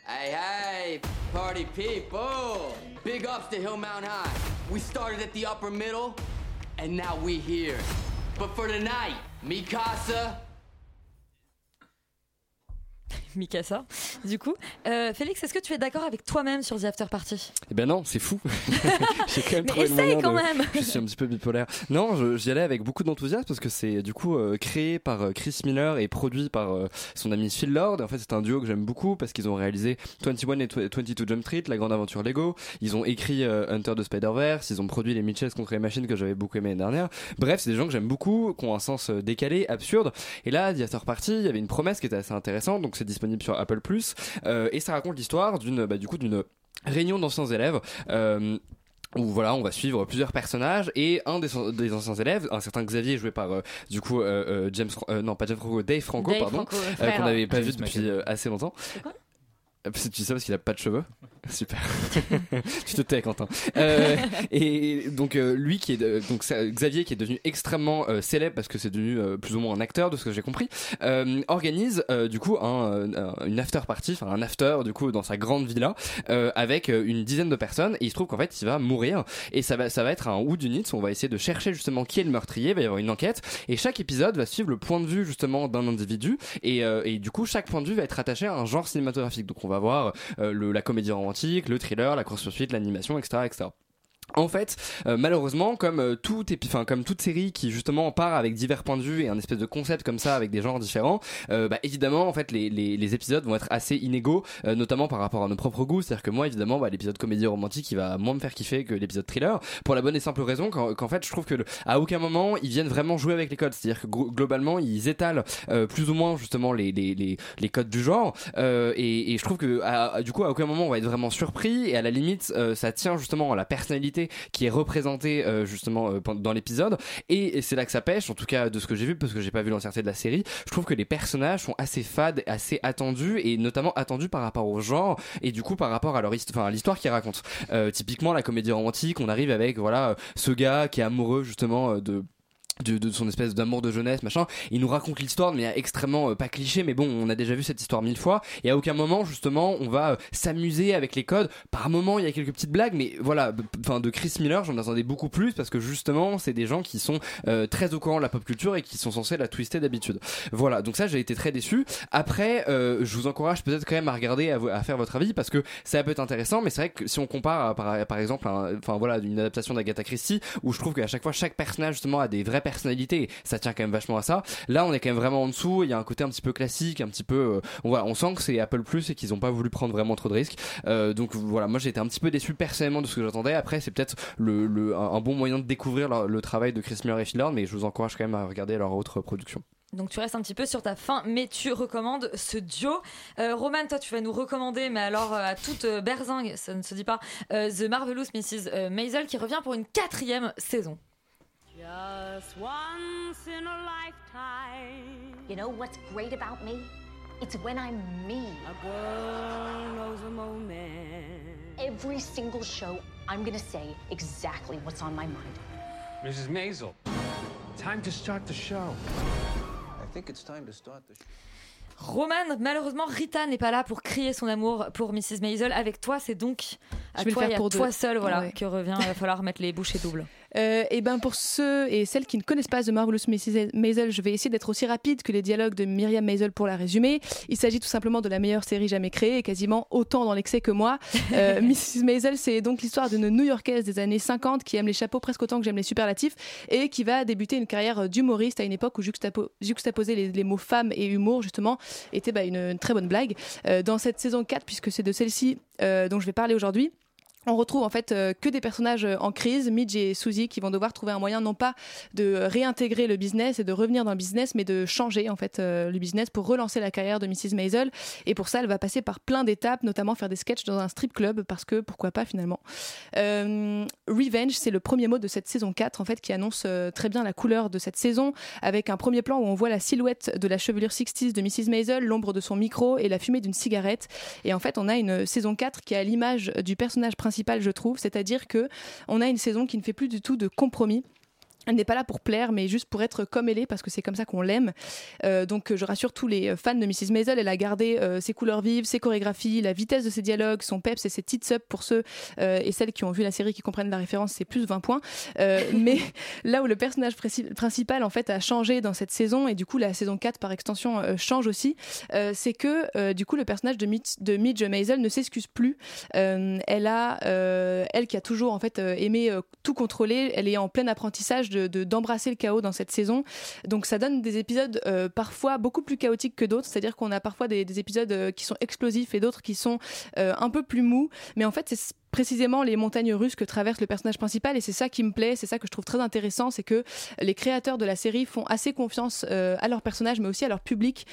Hey, hey, party people! Big ups to Hill Mount High. We started at the upper middle, and now we here. But for tonight, Mikasa, Mikasa. Du coup, Euh, Félix, est-ce que tu es d'accord avec toi-même sur The After Party? Eh ben non, c'est fou. J'ai quand même Mais essaye quand de- même. Je suis un petit peu bipolaire. Non, j'y allais avec beaucoup d'enthousiasme parce que c'est du coup euh, créé par euh, Chris Miller et produit par euh, son ami Phil Lord. En fait, c'est un duo que j'aime beaucoup parce qu'ils ont réalisé 21 et tw- 22 Jump Street, La Grande Aventure Lego. Ils ont écrit Hunter de Spider-Verse. Ils ont produit les Mitchells contre les machines que j'avais beaucoup aimé l'année dernière. Bref, c'est des gens que j'aime beaucoup, qui ont un sens décalé, absurde. Et là, The After Party, il y avait une promesse qui était assez intéressante. Donc c'est disponible sur Apple Plus Euh, et ça raconte l'histoire d'une, bah, du coup, d'une réunion d'anciens élèves. Euh, où voilà, on va suivre plusieurs personnages et un des, des anciens élèves, un certain Xavier joué par euh, du coup euh, James, euh, non pas James Franco, Dave Franco, Dave pardon, euh, qu'on n'avait pas James vu depuis euh, assez longtemps. Tu dis ça parce qu'il a pas de cheveux. Super. tu te tais, Quentin. Euh, et donc euh, lui qui est de- donc c'est Xavier qui est devenu extrêmement euh, célèbre parce que c'est devenu euh, plus ou moins un acteur de ce que j'ai compris, euh, organise euh, du coup un, un- une after party, enfin un after du coup dans sa grande villa euh, avec euh, une dizaine de personnes. Et il se trouve qu'en fait il va mourir. Et ça va ça va être un Wood Unit où on va essayer de chercher justement qui est le meurtrier, il va y avoir une enquête. Et chaque épisode va suivre le point de vue justement d'un individu. Et, euh, et du coup chaque point de vue va être attaché à un genre cinématographique. Donc on va voir euh, le, la comédie romantique, le thriller, la course poursuite, l'animation, etc., etc. En fait, euh, malheureusement, comme euh, tout épi- enfin comme toute série qui justement part avec divers points de vue et un espèce de concept comme ça avec des genres différents, euh, bah, évidemment en fait les, les, les épisodes vont être assez inégaux, euh, notamment par rapport à nos propres goûts. C'est-à-dire que moi évidemment bah, l'épisode comédie romantique il va moins me faire kiffer que l'épisode thriller pour la bonne et simple raison qu'en qu'en fait je trouve que à aucun moment ils viennent vraiment jouer avec les codes. C'est-à-dire que globalement ils étalent euh, plus ou moins justement les, les, les, les codes du genre euh, et, et je trouve que à- du coup à aucun moment on va être vraiment surpris et à la limite ça tient justement à la personnalité qui est représentée euh, justement euh, dans l'épisode. Et, c'est là que ça pêche en tout cas de ce que j'ai vu parce que j'ai pas vu l'entièreté de la série. Je trouve que les personnages sont assez fades assez attendus et notamment attendus par rapport au genre et du coup par rapport à leur hist- enfin à l'histoire qu'ils racontent. Euh, typiquement la comédie romantique on arrive avec voilà ce gars qui est amoureux justement de de, de son espèce d'amour de jeunesse machin. Il nous raconte l'histoire mais extrêmement euh, pas cliché mais bon on a déjà vu cette histoire mille fois. Et à aucun moment justement on va euh, s'amuser avec les codes. Par moment il y a quelques petites blagues mais voilà enfin de Chris Miller j'en attendais beaucoup plus parce que justement c'est des gens qui sont euh, très au courant de la pop culture et qui sont censés la twister d'habitude. Voilà. Donc ça j'ai été très déçu. Après euh, je vous encourage peut-être quand même à regarder à, à faire votre avis parce que ça peut être intéressant mais c'est vrai que si on compare à, par, par exemple enfin voilà une adaptation d'Agatha Christie où je trouve qu'à chaque fois chaque personnage justement a des vraies personnalités et ça tient quand même vachement à ça là on est quand même vraiment en dessous il y a un côté un petit peu classique un petit peu euh, on, on sent que c'est Apple Plus et qu'ils ont pas voulu prendre vraiment trop de risques Euh, donc voilà moi j'ai été un petit peu déçu personnellement de ce que j'attendais après c'est peut-être un, bon moyen de découvrir le, travail de Chris Miller et Phil Lord mais je vous encourage quand même à regarder leur autre production Donc tu restes un petit peu sur ta fin, mais tu recommandes ce duo. Euh, Roman, toi tu vas nous recommander, mais alors à toute euh, berzingue, ça ne se dit pas, The Marvelous Mrs. Maisel qui revient pour une quatrième saison. Just once in a lifetime. You know what's great about me? It's when I'm me. A girl knows a moment. Every single show I'm gonna say exactly what's on my mind. Mrs. Maisel, time to start the show. I think it's time to start the show. Roman, malheureusement, Rita n'est pas là pour crier son amour pour Mrs. Maisel. Avec toi, c'est donc à Je vais le toi faire et à pour toi deux. seul voilà, Ouais. que revient. Il va falloir mettre les bouchées doubles. Euh, et ben pour ceux et celles qui ne connaissent pas The Marvelous Mrs. Maisel, je vais essayer d'être aussi rapide que les dialogues de Myriam Maisel pour la résumer. Il s'agit tout simplement de la meilleure série jamais créée, et quasiment autant dans l'excès que moi. Euh, Mrs. Maisel, c'est donc l'histoire d'une New-Yorkaise des années 50 qui aime les chapeaux presque autant que j'aime les superlatifs et qui va débuter une carrière d'humoriste à une époque où juxtapo- juxtaposer les, les mots femme et humour justement était bah, une, une très bonne blague. Euh, dans cette saison 4, puisque c'est de celle-ci euh, dont je vais parler aujourd'hui. On retrouve en fait euh, que des personnages euh, en crise, Midge et Suzy, qui vont devoir trouver un moyen non pas de réintégrer le business et de revenir dans le business, mais de changer en fait euh, le business pour relancer la carrière de Mrs. Maisel. Et pour ça, elle va passer par plein d'étapes, notamment faire des sketchs dans un strip club, parce que pourquoi pas finalement. Revenge, c'est le premier mot de cette saison 4, en fait, qui annonce très bien la couleur de cette saison, avec un premier plan où on voit la silhouette de la chevelure 60s de Mrs. Maisel, l'ombre de son micro et la fumée d'une cigarette. Et en fait, on a une saison 4 qui a l'image du personnage principal, je trouve, c'est-à-dire que on a une saison qui ne fait plus du tout de compromis. Elle n'est pas là pour plaire, mais juste pour être comme elle est, parce que c'est comme ça qu'on l'aime. Euh, donc, je rassure tous les fans de Mrs. Maisel, elle a gardé euh, ses couleurs vives, ses chorégraphies, la vitesse de ses dialogues, son peps et ses tits up pour ceux euh, et celles qui ont vu la série qui comprennent la référence, c'est plus 20 points. Mais là où le personnage principal en fait a changé dans cette saison et du coup la saison 4 par extension change aussi, c'est que du coup le personnage de, de Midge Maisel ne s'excuse plus. Elle a, elle qui a toujours en fait aimé tout contrôler, elle est en plein apprentissage de de- d'embrasser le chaos dans cette saison. Donc ça donne des épisodes euh, parfois beaucoup plus chaotiques que d'autres, c'est-à-dire qu'on a parfois des, des épisodes euh, qui sont explosifs et d'autres qui sont euh, un peu plus mous. Mais en fait c'est précisément les montagnes russes que traverse le personnage principal et c'est ça qui me plaît, c'est ça que je trouve très intéressant, c'est que les créateurs de la série font assez confiance à leur personnage mais aussi à leur public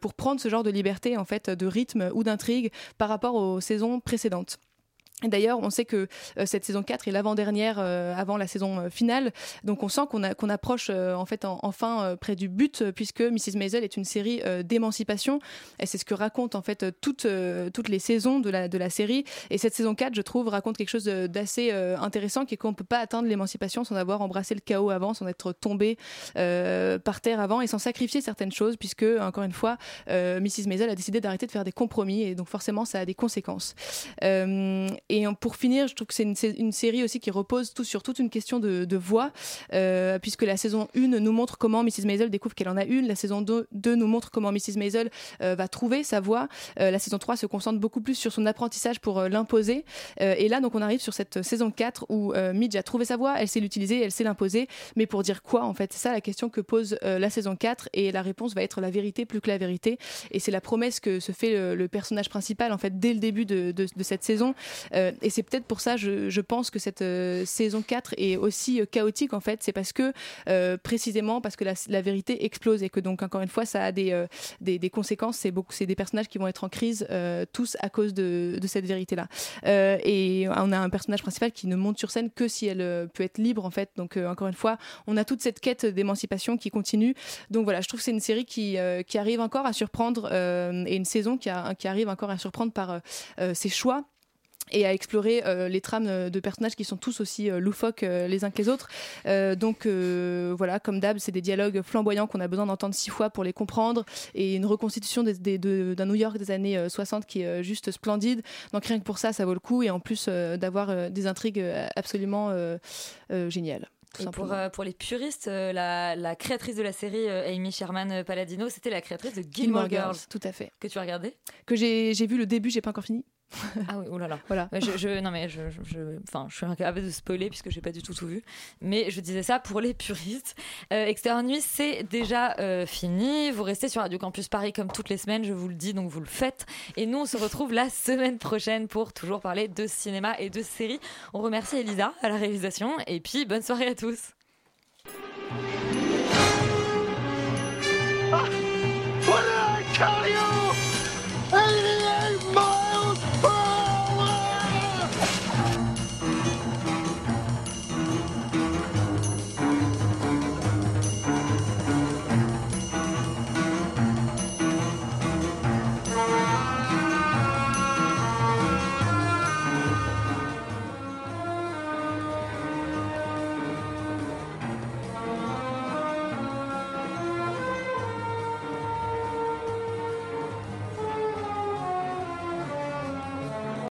pour prendre ce genre de liberté en fait de rythme ou d'intrigue par rapport aux saisons précédentes. D'ailleurs, on sait que euh, cette saison 4 est l'avant-dernière euh, avant la saison euh, finale. Donc on sent qu'on qu'on approche euh, en fait en- enfin euh, près du but puisque Mrs. Maisel est une série d'émancipation et c'est ce que racontent en fait toutes, toutes les saisons de la, de la série. Et cette saison 4, je trouve, raconte quelque chose d'assez intéressant qui est qu'on peut pas atteindre l'émancipation sans avoir embrassé le chaos avant, sans être tombé par terre avant et sans sacrifier certaines choses puisque, encore une fois, Mrs. Maisel a décidé d'arrêter de faire des compromis et donc forcément ça a des conséquences. Et pour finir, je trouve que c'est une, sé- une série aussi qui repose sur toute une question de, voix, euh, puisque la saison 1 nous montre comment Mrs. Maisel découvre qu'elle en a une, la saison 2, 2 nous montre comment Mrs. Maisel euh, va trouver sa voix, Euh, la saison 3 se concentre beaucoup plus sur son apprentissage pour l'imposer, et là donc on arrive sur cette saison 4 où Midge a trouvé sa voix, elle sait l'utiliser, elle sait l'imposer, mais pour dire quoi en fait? C'est ça la question que pose la saison 4, et la réponse va être la vérité plus que la vérité, et c'est la promesse que se fait le, personnage principal en fait dès le début de cette saison, Euh, et c'est peut-être pour ça je, je pense que cette euh, saison 4 est aussi euh, chaotique en fait, c'est parce que précisément parce que la, vérité explose et que donc encore une fois ça a des, des, conséquences, c'est des personnages qui vont être en crise tous à cause de, cette vérité là. et on a un personnage principal qui ne monte sur scène que si elle peut être libre en fait. Donc encore une fois, on a toute cette quête d'émancipation qui continue. Donc voilà, je trouve que c'est une série qui, qui arrive encore à surprendre et une saison qui, arrive encore à surprendre par ses choix et à explorer euh, les trames euh, de personnages qui sont tous aussi euh, loufoques euh, les uns que les autres. Donc voilà, comme d'hab, c'est des dialogues flamboyants qu'on a besoin d'entendre six fois pour les comprendre et une reconstitution des- des- de- d'un New York des années euh, 60 qui est juste splendide. Donc rien que pour ça, ça vaut le coup et en plus d'avoir des intrigues absolument géniales. Et pour, euh, pour les puristes, euh, la, la créatrice de la série, euh, Amy Sherman Paladino, c'était la créatrice de Gilmore, Girls. tout à fait. Que tu as regardé? Que j'ai vu le début, j'ai pas encore fini. Ah oui, oh là là. Voilà. Je, je- non mais je, je, je- enfin, je suis incapable de spoiler puisque j'ai pas du tout tout vu. Mais je disais ça pour les puristes. Euh, Extérieur Nuit, c'est déjà euh, fini. Vous restez sur Radio Campus Paris comme toutes les semaines, je vous le dis, donc vous le faites. Et nous, on se retrouve la semaine prochaine pour toujours parler de cinéma et de séries. On remercie Elisa à la réalisation et puis bonne soirée à tous. Tell you?